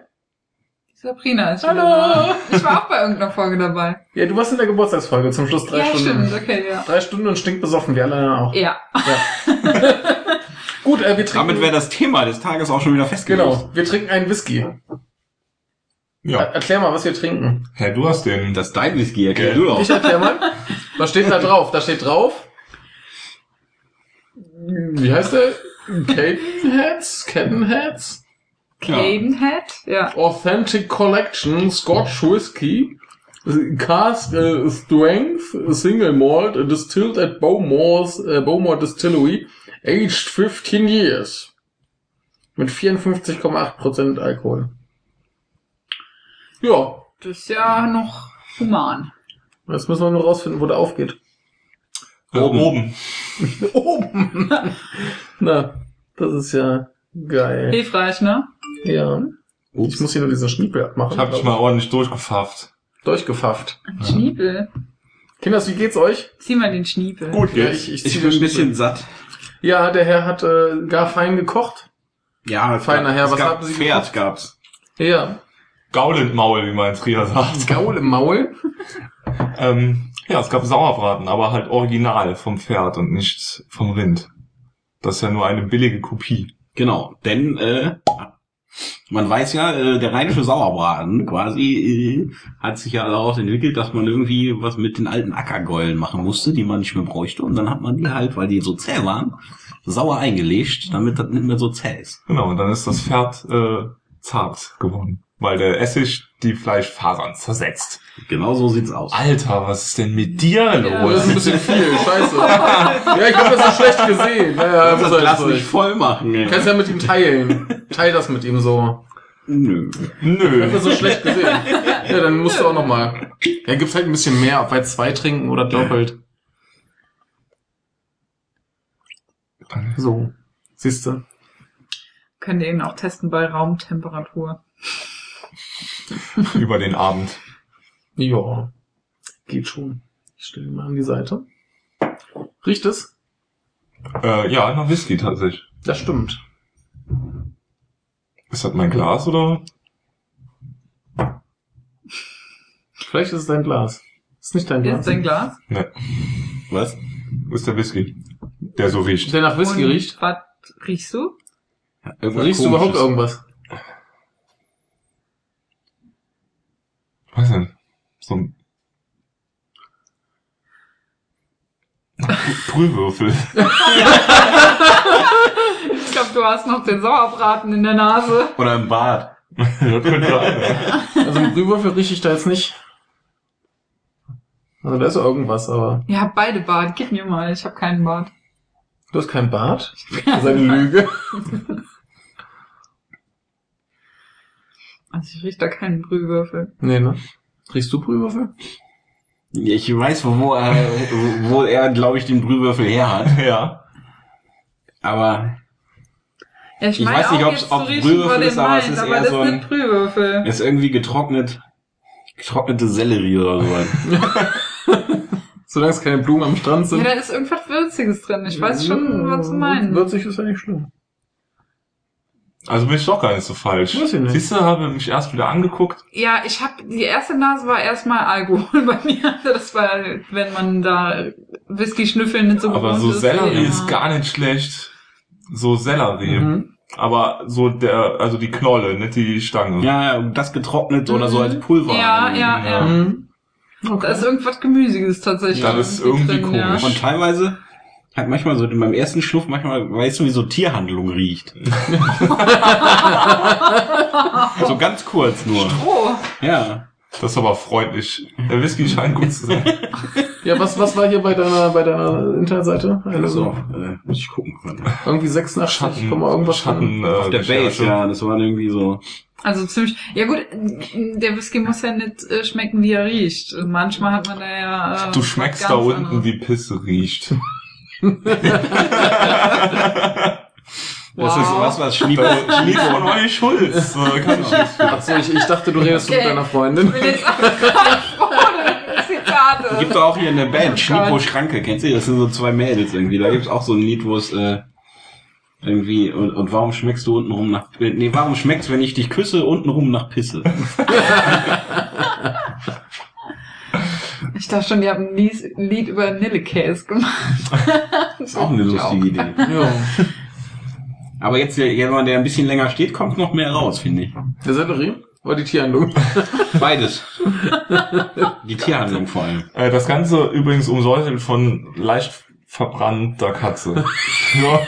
Sabrina ist Hallo. da. Ich war auch bei irgendeiner Folge dabei. Ja, du warst in der Geburtstagsfolge zum Schluss drei ja, Stunden. stimmt, okay, ja. Drei Stunden und stinkt besoffen, wir alle auch. Ja. Gut, äh, wir trinken. Damit wäre das Thema des Tages auch schon wieder festgelegt. Genau, wir trinken einen Whisky. Er Ja. erklär mal, was wir trinken. Herr, du hast den. Das ist dein Whisky, erklär Ja. du doch. Ich erklär mal. Was steht da drauf? Da steht drauf. Wie heißt der? Cadenheads? Cadenheads? Cadenhead? Ja. Authentic Collection Scotch Whisky. Cask uh, Strength Single Malt uh, Distilled at Bowmore's, uh, Bowmore Distillery Aged 15 Years. Mit 54,8% Alkohol. Ja, Das ist ja noch human. jetzt müssen wir nur rausfinden, wo der aufgeht. Äh, oben. Oben! Na, das ist ja geil. Hilfreich, ne? Ja. Ich Ups. muss hier nur diesen Schniepel abmachen. Ich hab dich mal ordentlich durchgepfafft. Durchgefafft. Ein Schniepel. Kinders, wie geht's euch? Zieh mal den Schniepel. Gut Ja, geht's. ich, ich, Ich bin ein bisschen satt. Ja, der Herr hat äh, gar fein gekocht. Ja, Feiner Herr, es was gab haben Sie Pferd gekocht? gab's. Ja. Gaulendmaul, wie man in Trier sagt. Gaul im Maul. Ähm, ja, es gab Sauerbraten, aber halt original vom Pferd und nicht vom Rind. Das ist ja nur eine billige Kopie. Genau, denn äh, man weiß ja, äh, der rheinische Sauerbraten quasi äh, hat sich ja daraus entwickelt, dass man irgendwie was mit den alten Ackergäulen machen musste, die man nicht mehr bräuchte. Und dann hat man die halt, weil die so zäh waren, sauer eingelegt, damit das nicht mehr so zäh ist. Genau, und dann ist das Pferd äh, zart geworden. Weil der Essig die Fleischfasern zersetzt. Genau so sieht's aus. Alter, was ist denn mit dir Oh, das ist ein los? bisschen viel, scheiße. ja, ich hab das so schlecht gesehen. Ja, ja, das muss halt Glas so. nicht voll machen. ey. Kannst ja mit ihm teilen. Teil das mit ihm so. Nö. Ich hab Nö. das so schlecht gesehen. Ja, dann musst du auch noch mal. Ja, gibt's halt ein bisschen mehr, ob wir jetzt zwei trinken oder doppelt. So. Siehst du? Können den auch testen bei Raumtemperatur. Über den Abend. Ja. Geht schon. Ich stelle ihn mal an die Seite. Riecht es? Äh, ja, nach Whisky tatsächlich. Das stimmt. Ist das mein Glas oder? Vielleicht ist es dein Glas. Ist nicht dein Glas. Ist dein Glas? Ne, Was? wo ist der Whisky? Der so riecht. Der nach Whisky Und riecht. Was riechst du? Irgendwas Riechst du überhaupt irgendwas? Was denn? So ein Brühwürfel. Ich glaube, du hast noch den Sauerbraten in der Nase. Oder im Bad. Also einen Brühwürfel rieche ich da jetzt nicht. Also da ist irgendwas, aber Ihr habt beide Bart. Gib mir mal. Ich habe keinen Bart. du hast keinen Bart. Das ist eine Lüge. Also ich riech da keinen Brühwürfel. Nee, ne? Riechst du Brühwürfel? Ich weiß, wo, wo er, wo er glaube ich, den Brühwürfel her hat. Ja. Aber Ja, Ich meine weiß nicht, ob's- ob riechen, Brühwürfel ist, aber es meint, ist aber eher das so ein- Brühwürfel. ist irgendwie getrocknet, getrocknete Sellerie oder so. Solange es keine Blumen am Strand Ja, sind. da ist irgendwas Würziges drin. Ich weiß schon, was du meinst. Würzig ist ja nicht schlimm. Also bin ich doch gar nicht so falsch. Weiß ich nicht. Siehst du, habe mich erst wieder angeguckt. Ja, ich habe die erste Nase war erstmal Alkohol bei mir. Das war, wenn man da Whisky schnüffeln nicht so Aber gewohnt so ist. Sellerie wie ist gar nicht schlecht. So Sellerie. Mhm. Aber so der, also die Knolle, nicht die Stange. Ja, ja, das getrocknet oder so als Pulver. Ja, ja, ja. Mhm. Da ist irgendwas Gemüsiges tatsächlich. Das ist irgendwie komisch. Und teilweise hat manchmal so beim ersten Schluck manchmal weißt du wie so Tierhandlung riecht. so ganz kurz nur. Oh, Ja. Das ist aber freundlich. Der Whisky scheint gut zu sein. Ja, was, was war hier bei deiner, bei deiner Internetseite? Also, äh, muss ich gucken. Irgendwie 86, Schatten, komm mal irgendwas Schatten, äh, Auf der. Base, ja, das war irgendwie so. also ziemlich. Ja gut, der Whisky muss ja nicht äh, schmecken, wie er riecht. Manchmal hat man da ja. Äh, Du schmeckst da unten, anderes. wie Pisse riecht. Das ist Wow. was, was Schniebo, Nicht von euch Schulz. Äh, Kann ich nicht. Achso, ich, ich dachte, du redest Okay. mit deiner Freundin. Ich bin jetzt auch gerade froh, Zitate. Gibt doch auch hier eine Band, Oh Schnipo. Schranke, kennst du? Das sind so zwei Mädels irgendwie. Da gibt's auch so ein Lied, wo es äh, irgendwie und, und warum schmeckst du untenrum nach äh, nee, warum schmeckt's, wenn ich dich küsse, untenrum nach Pisse? Ich dachte schon, die haben ein Lied, über Nillekäse gemacht. ist auch eine lustige Idee. Ja. Aber jetzt jemand, der ein bisschen länger steht, kommt noch mehr raus, finde ich. Der Sellerie? Oder die Tierhandlung? Beides. Die Tierhandlung vor allem. Äh, Das Ganze übrigens umsäuselt von leicht verbrannter Katze. ja.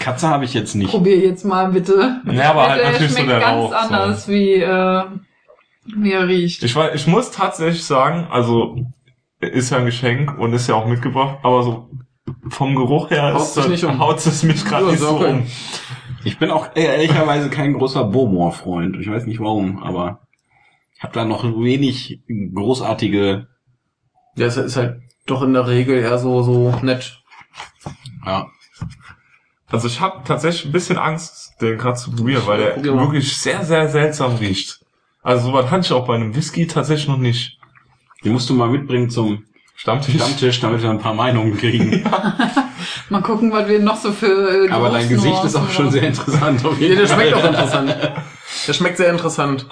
Katze habe ich jetzt nicht. Probier jetzt mal bitte. Ja, aber halt natürlich so der ganz Rauch. anders, So. wie, äh, wie er riecht. Ich, weiß, ich muss tatsächlich sagen, also ist ja ein Geschenk und ist ja auch mitgebracht, aber so vom Geruch her Haut ist, sich nicht um. haut es mich gerade nicht so um. Ich bin auch ehrlicherweise kein großer Beaumont-Freund. Ich weiß nicht warum, aber ich habe da noch wenig großartige. Ja, es ist halt doch in der Regel eher so, so nett. Ja. Also ich habe tatsächlich ein bisschen Angst, den gerade zu probieren, weil der wirklich sehr, sehr seltsam riecht. Also sowas hatte ich auch bei einem Whisky tatsächlich noch nicht. Die musst du mal mitbringen zum Stammtisch. Stammtisch, damit wir ein paar Meinungen kriegen. Mal gucken, was wir noch so für äh, Aber dein Gesicht ist auch schon sehr interessant. Auf Ja, jeden der Fall. schmeckt auch interessant. Das schmeckt sehr interessant.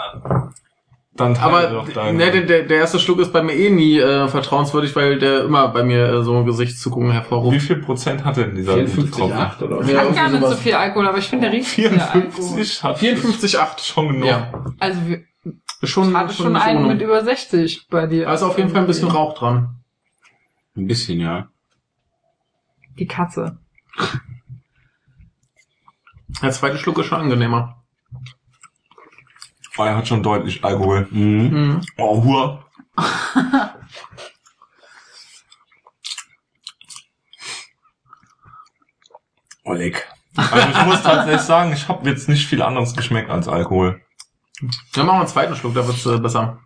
Dann Aber ne, der, der, der erste Schluck ist bei mir eh nie äh, vertrauenswürdig, weil der immer bei mir äh, so Gesichtszuckungen Wie hervorruft. viel Prozent hat denn dieser 54,8 oder was? Ja, gar nicht so viel Alkohol, aber ich finde, der riecht viel Alkohol. 54 hat 54,8. schon genug. Ja. Also, wir Schon, hatte schon nicht einen ohne. mit über 60 bei dir. Da ist auf jeden Fall ein bisschen Rauch dran. Ein bisschen, ja. Die Katze. Der zweite Schluck ist schon angenehmer. Oh, er hat schon deutlich Alkohol. Mhm. Mhm. Oh, Hur. Oleg. Also ich muss tatsächlich sagen, ich habe jetzt nicht viel anderes geschmeckt als Alkohol. Dann machen wir einen zweiten Schluck, da wird's äh, besser.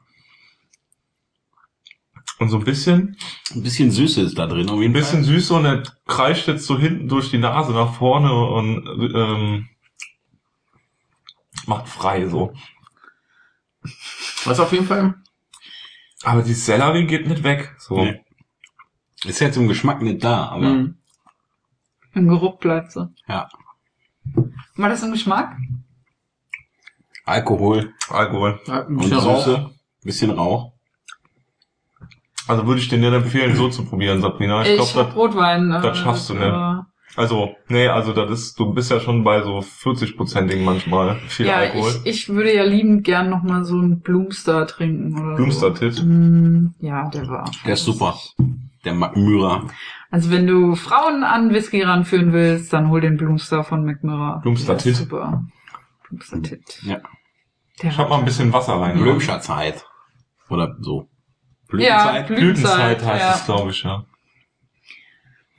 Und so ein bisschen, Ein bisschen Süße ist da drin. Auf jeden ein bisschen süß und er kreischt jetzt so hinten durch die Nase nach vorne und ähm, macht frei so. Was auf jeden Fall? Aber die Sellerie geht nicht weg. So. Nee. Ist jetzt im Geschmack nicht da, aber Mhm. Im Geruch bleibt sie. ja. War das im Geschmack? Alkohol Alkohol. Ja, ein und bisschen Rauch. Süße. Bisschen Rauch. Also würde ich dir nicht empfehlen, so zu probieren, Sabrina. Ich Ich, glaube, hab Rotwein. äh, das schaffst du nicht. äh, also, nee, also das ist, du bist ja schon bei so 40-prozentigen manchmal viel Ja, Alkohol. ich, ich würde ja liebend gern noch mal so einen Bloomstar trinken oder Bloomstar-Tit? so. Mm, ja, der war. Der ist super. Der Macmyra. Also wenn du Frauen an Whisky ranführen willst, dann hol den Bloomstar von McMurray. Bloomstar Der ist Tit. Super. Tit. Ja. Der Ich hab mal ein bisschen Wasser rein. Blümscherzeit. Oder so. Ja, Blütenzeit. Blütenzeit Blütenzeit, heißt ja. es, glaube ich, ja.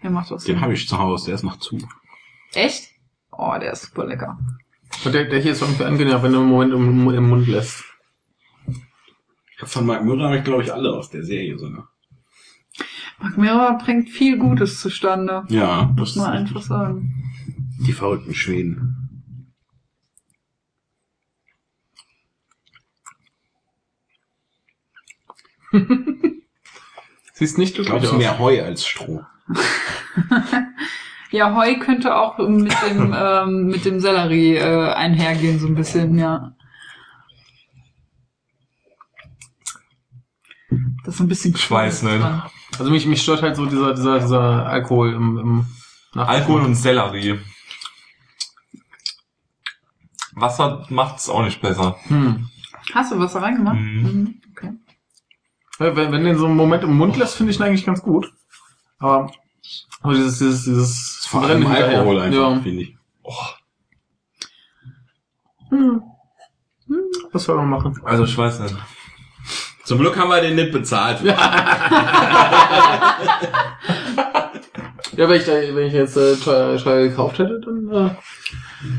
Der macht was. Den habe ich zu Hause, der ist noch zu. Echt? Oh, der ist super lecker. Und der, der hier ist irgendwie angenehmer, wenn du im Moment im, im Mund lässt. Von Macmyra habe ich, glaube ich, alle aus der Serie sogar. McMurray bringt viel Gutes zustande. Ja, das Muss man einfach sagen. die verrückten Schweden. Siehst nicht Ich glücklich glaube, es ist aus. mehr Heu als Stroh. Ja, Heu könnte auch mit dem, ähm, mit dem Sellerie äh, einhergehen, so ein bisschen, ja. Das ist ein bisschen Ich weiß nicht. dran. Also mich, mich stört halt so dieser, dieser, dieser Alkohol im, im. Alkohol und Sellerie. Wasser macht's auch nicht besser. Hm. Hast du was da reingemacht? Mhm. Mhm. Okay. Ja, wenn, wenn den so einen Moment im Mund lässt, finde ich ihn eigentlich ganz gut. Aber, aber dieses, dieses, dieses Vor allem hinterher. Alkohol einfach, Ja. finde ich. Hm. Hm. Was soll man machen? Also ich weiß nicht. Zum Glück haben wir den nicht bezahlt. Ja, wenn ich, da, wenn ich jetzt äh, teuer, teuer gekauft hätte, dann äh,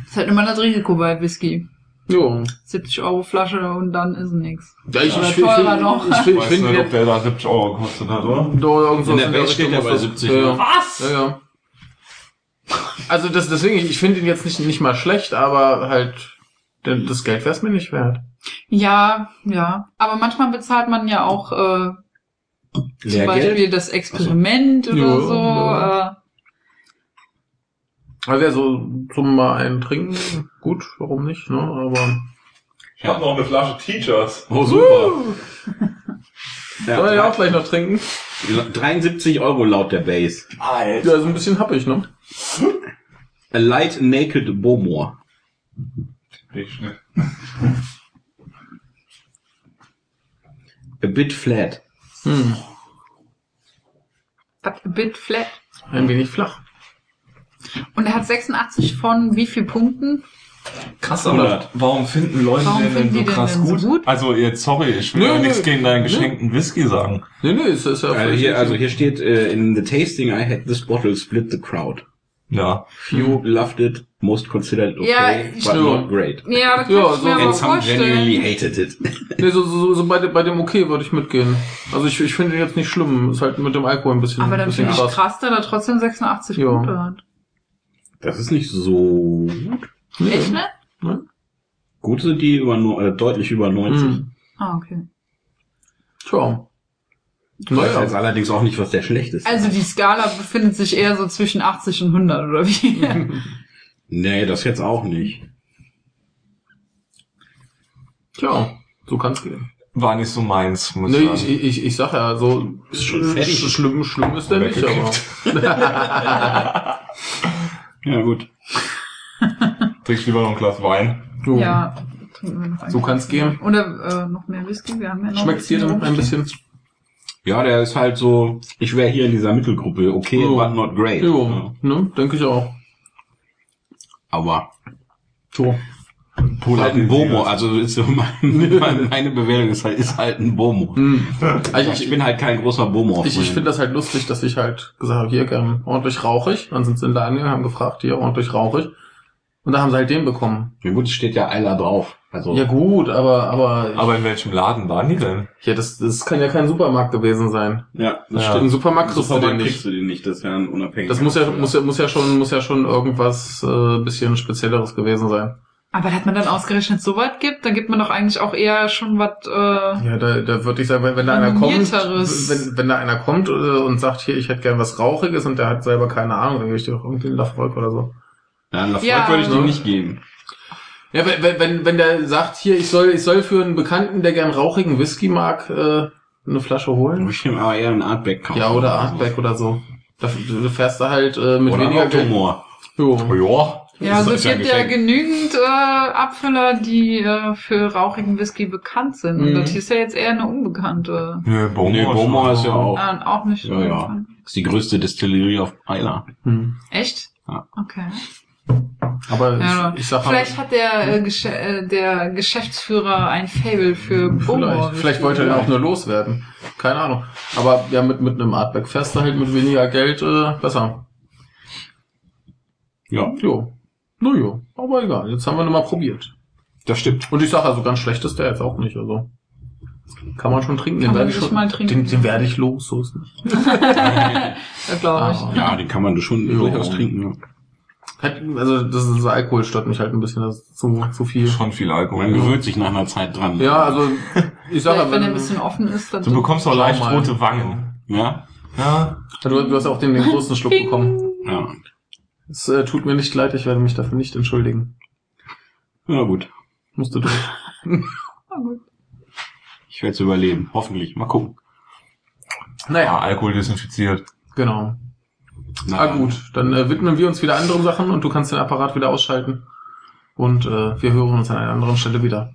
ist halt immer das Risiko bei Whisky. Jo. 70 Euro Flasche und dann ist nix. Ja, ich, Oder ich, ich, teurer noch. ich, ich, Ich ich weiß finde nicht, ob der da 70 Euro gekostet hat, oder? da irgendwas In der Welt steht er muss bei das- 70, Ja, ne? ja. Was? Ja, ja. Also das, deswegen, ich, ich finde ihn jetzt nicht, nicht mal schlecht, aber halt, denn das Geld wäre es mir nicht wert. Ja, ja. Aber manchmal bezahlt man ja auch äh, zum? Beispiel das Experiment oder Ja, so. ja. Äh, Also ja, so zum mal einen trinken, gut, warum nicht, ne? Aber Ich hab noch eine Flasche Teachers. Oh, super. soll ja auch Ja, gleich noch trinken. 73 Euro laut der Base. Ja, so ein bisschen happig, ne? A light naked Bomor. A bit flat. Hm. a bit flat. Ein wenig flach. Und er hat 86 von wie viel Punkten? Krass, 100. aber warum finden Leute Warum den denn finden so die den krass denn so gut? gut? Also jetzt, sorry, ich will Nö, ja nö. nichts gegen deinen geschenkten Whisky sagen. Nee, nee, ist, ist ja Also hier, also hier steht, äh, in the tasting I had this bottle split the crowd. Ja. Few loved it, most considered okay, Ja, but ich- not great. Ja, das kann Ja, ich mir so- aber And some genuinely vorstellen. hated it. Nee, so, so, so bei, dem- bei dem okay würde ich mitgehen. Also ich, ich finde ihn jetzt nicht schlimm. Ist halt mit dem Alkohol ein bisschen, Aber dann finde ich krass. krass, dass er trotzdem 86 Ja. Punkte hat. Das ist nicht so gut. Nee. Echt, ne? Gut sind die über, äh, deutlich über 90. Hm. Ah, okay. Tja. Ich weiß jetzt allerdings auch nicht, was der schlecht ist. Also die Skala befindet sich eher so zwischen 80 und 100, oder wie? nee, das jetzt auch nicht. Tja, so kann's gehen. War nicht so meins, muss Nee, ich ich, sagen. ich, ich sag ja, so Ist schon fertig. sch- schlimm, schlimm ist der nicht, aber. Ja, gut. Trink lieber noch ein Glas Wein. Jo. Ja. trinken wir noch So einen. kann's gehen. Oder äh, noch mehr Whisky. Wir haben ja noch Schmeckt's dir denn ein bisschen? Ja, der ist halt so, ich wäre hier in dieser Mittelgruppe. Okay, Jo. but not great. Jo, Ja. ne, denke ich auch. Aber So. Halt ein Bomo, also ist so mein, meine, Bewertung ist halt, ist halt ein Bomo. Hm. Also Ich ich, bin halt kein großer Bomo. ich, ich finde das halt lustig, dass ich halt gesagt habe, hier gern ordentlich rauchig. Dann sind sie in der Angegangen, haben gefragt, hier ordentlich rauchig. Und da haben sie halt den bekommen. Ja gut, es steht ja Eiler drauf. Also, Ja gut, aber, aber, Aber in welchem Laden waren die denn? ja, das, das kann ja kein Supermarkt gewesen sein. ja, das Ja. stimmt. Im Supermarkt kriegst du den Supermarkt nicht. kriegst du den nicht, das ist ja ein unabhängiger. Das muss ja, muss ja, muss ja schon, muss ja schon irgendwas äh, bisschen spezielleres gewesen sein. Aber hat man dann ausgerechnet so was gibt, dann gibt man doch eigentlich auch eher schon was. Äh, Ja, da, da würde ich sagen, wenn, wenn da einer kommt, wenn, wenn da einer kommt äh, und sagt, hier, ich hätte gern was Rauchiges und der hat selber keine Ahnung, dann gebe ich dir doch irgendwie einen Lafroig oder so. Ja, einen Erfolg Ja, würde ich ne? dir nicht geben. Ja, wenn, wenn- wenn, der sagt, hier, ich soll, ich soll für einen Bekannten, der gern rauchigen Whisky mag, äh, eine Flasche holen. Ich nehme aber eher einen Artback kaufen. Ja, oder Artback oder so. Da, du fährst da halt äh, mit Oder weniger Geld. Jo. Ja. Ja, also es ja gibt ja genügend äh, Abfüller, die äh, für rauchigen Whisky bekannt sind. Und Mhm. das ist ja jetzt eher eine unbekannte. Nö, Bomo, Nee, Bomo ist ja auch. Äh, auch nicht. Ja, ja. ist die größte Destillerie auf Eiler. Hm. Echt? Ja. Okay. Aber Ja, ich, ich sag vielleicht hat der, äh, Gesch äh, der Geschäftsführer ein Fable für Bomo. Vielleicht, vielleicht wollte er auch nur loswerden. Keine Ahnung. Aber ja, mit, mit einem Artback du halt mit weniger Geld äh, besser. Ja, Jo. Naja, aber egal. Jetzt haben wir nur mal probiert. das stimmt. Und ich sage also, ganz schlecht ist der jetzt auch nicht. Also kann man schon trinken. Kann den man werde ich schon, mal trinken. Den, den werde ich los, so ist nicht. Ja, glaube ich. Aber- Ja, den kann man schon Jo. durchaus trinken. Ja. Halt, Also das ist Alkohol stört mich halt ein bisschen, das ist zu, zu viel. Schon viel Alkohol. Man gewöhnt sich nach einer Zeit dran. Ja, also ich sage, Vielleicht, wenn er ein bisschen offen ist, dann Du bekommst auch leicht mal. rote Wangen. Ja, Ja. du, du hast auch den, den großen Schluck bekommen. ja. Es äh, tut mir nicht leid, ich werde mich dafür nicht entschuldigen. Ja, gut. Musst du durch. Ah, gut. Ich werde es überleben. Hoffentlich. Mal gucken. ja, Naja, Alkohol desinfiziert. genau. Na, Ah gut, dann äh, widmen wir uns wieder anderen Sachen und du kannst den Apparat wieder ausschalten. Und äh, wir hören uns an einer anderen Stelle wieder.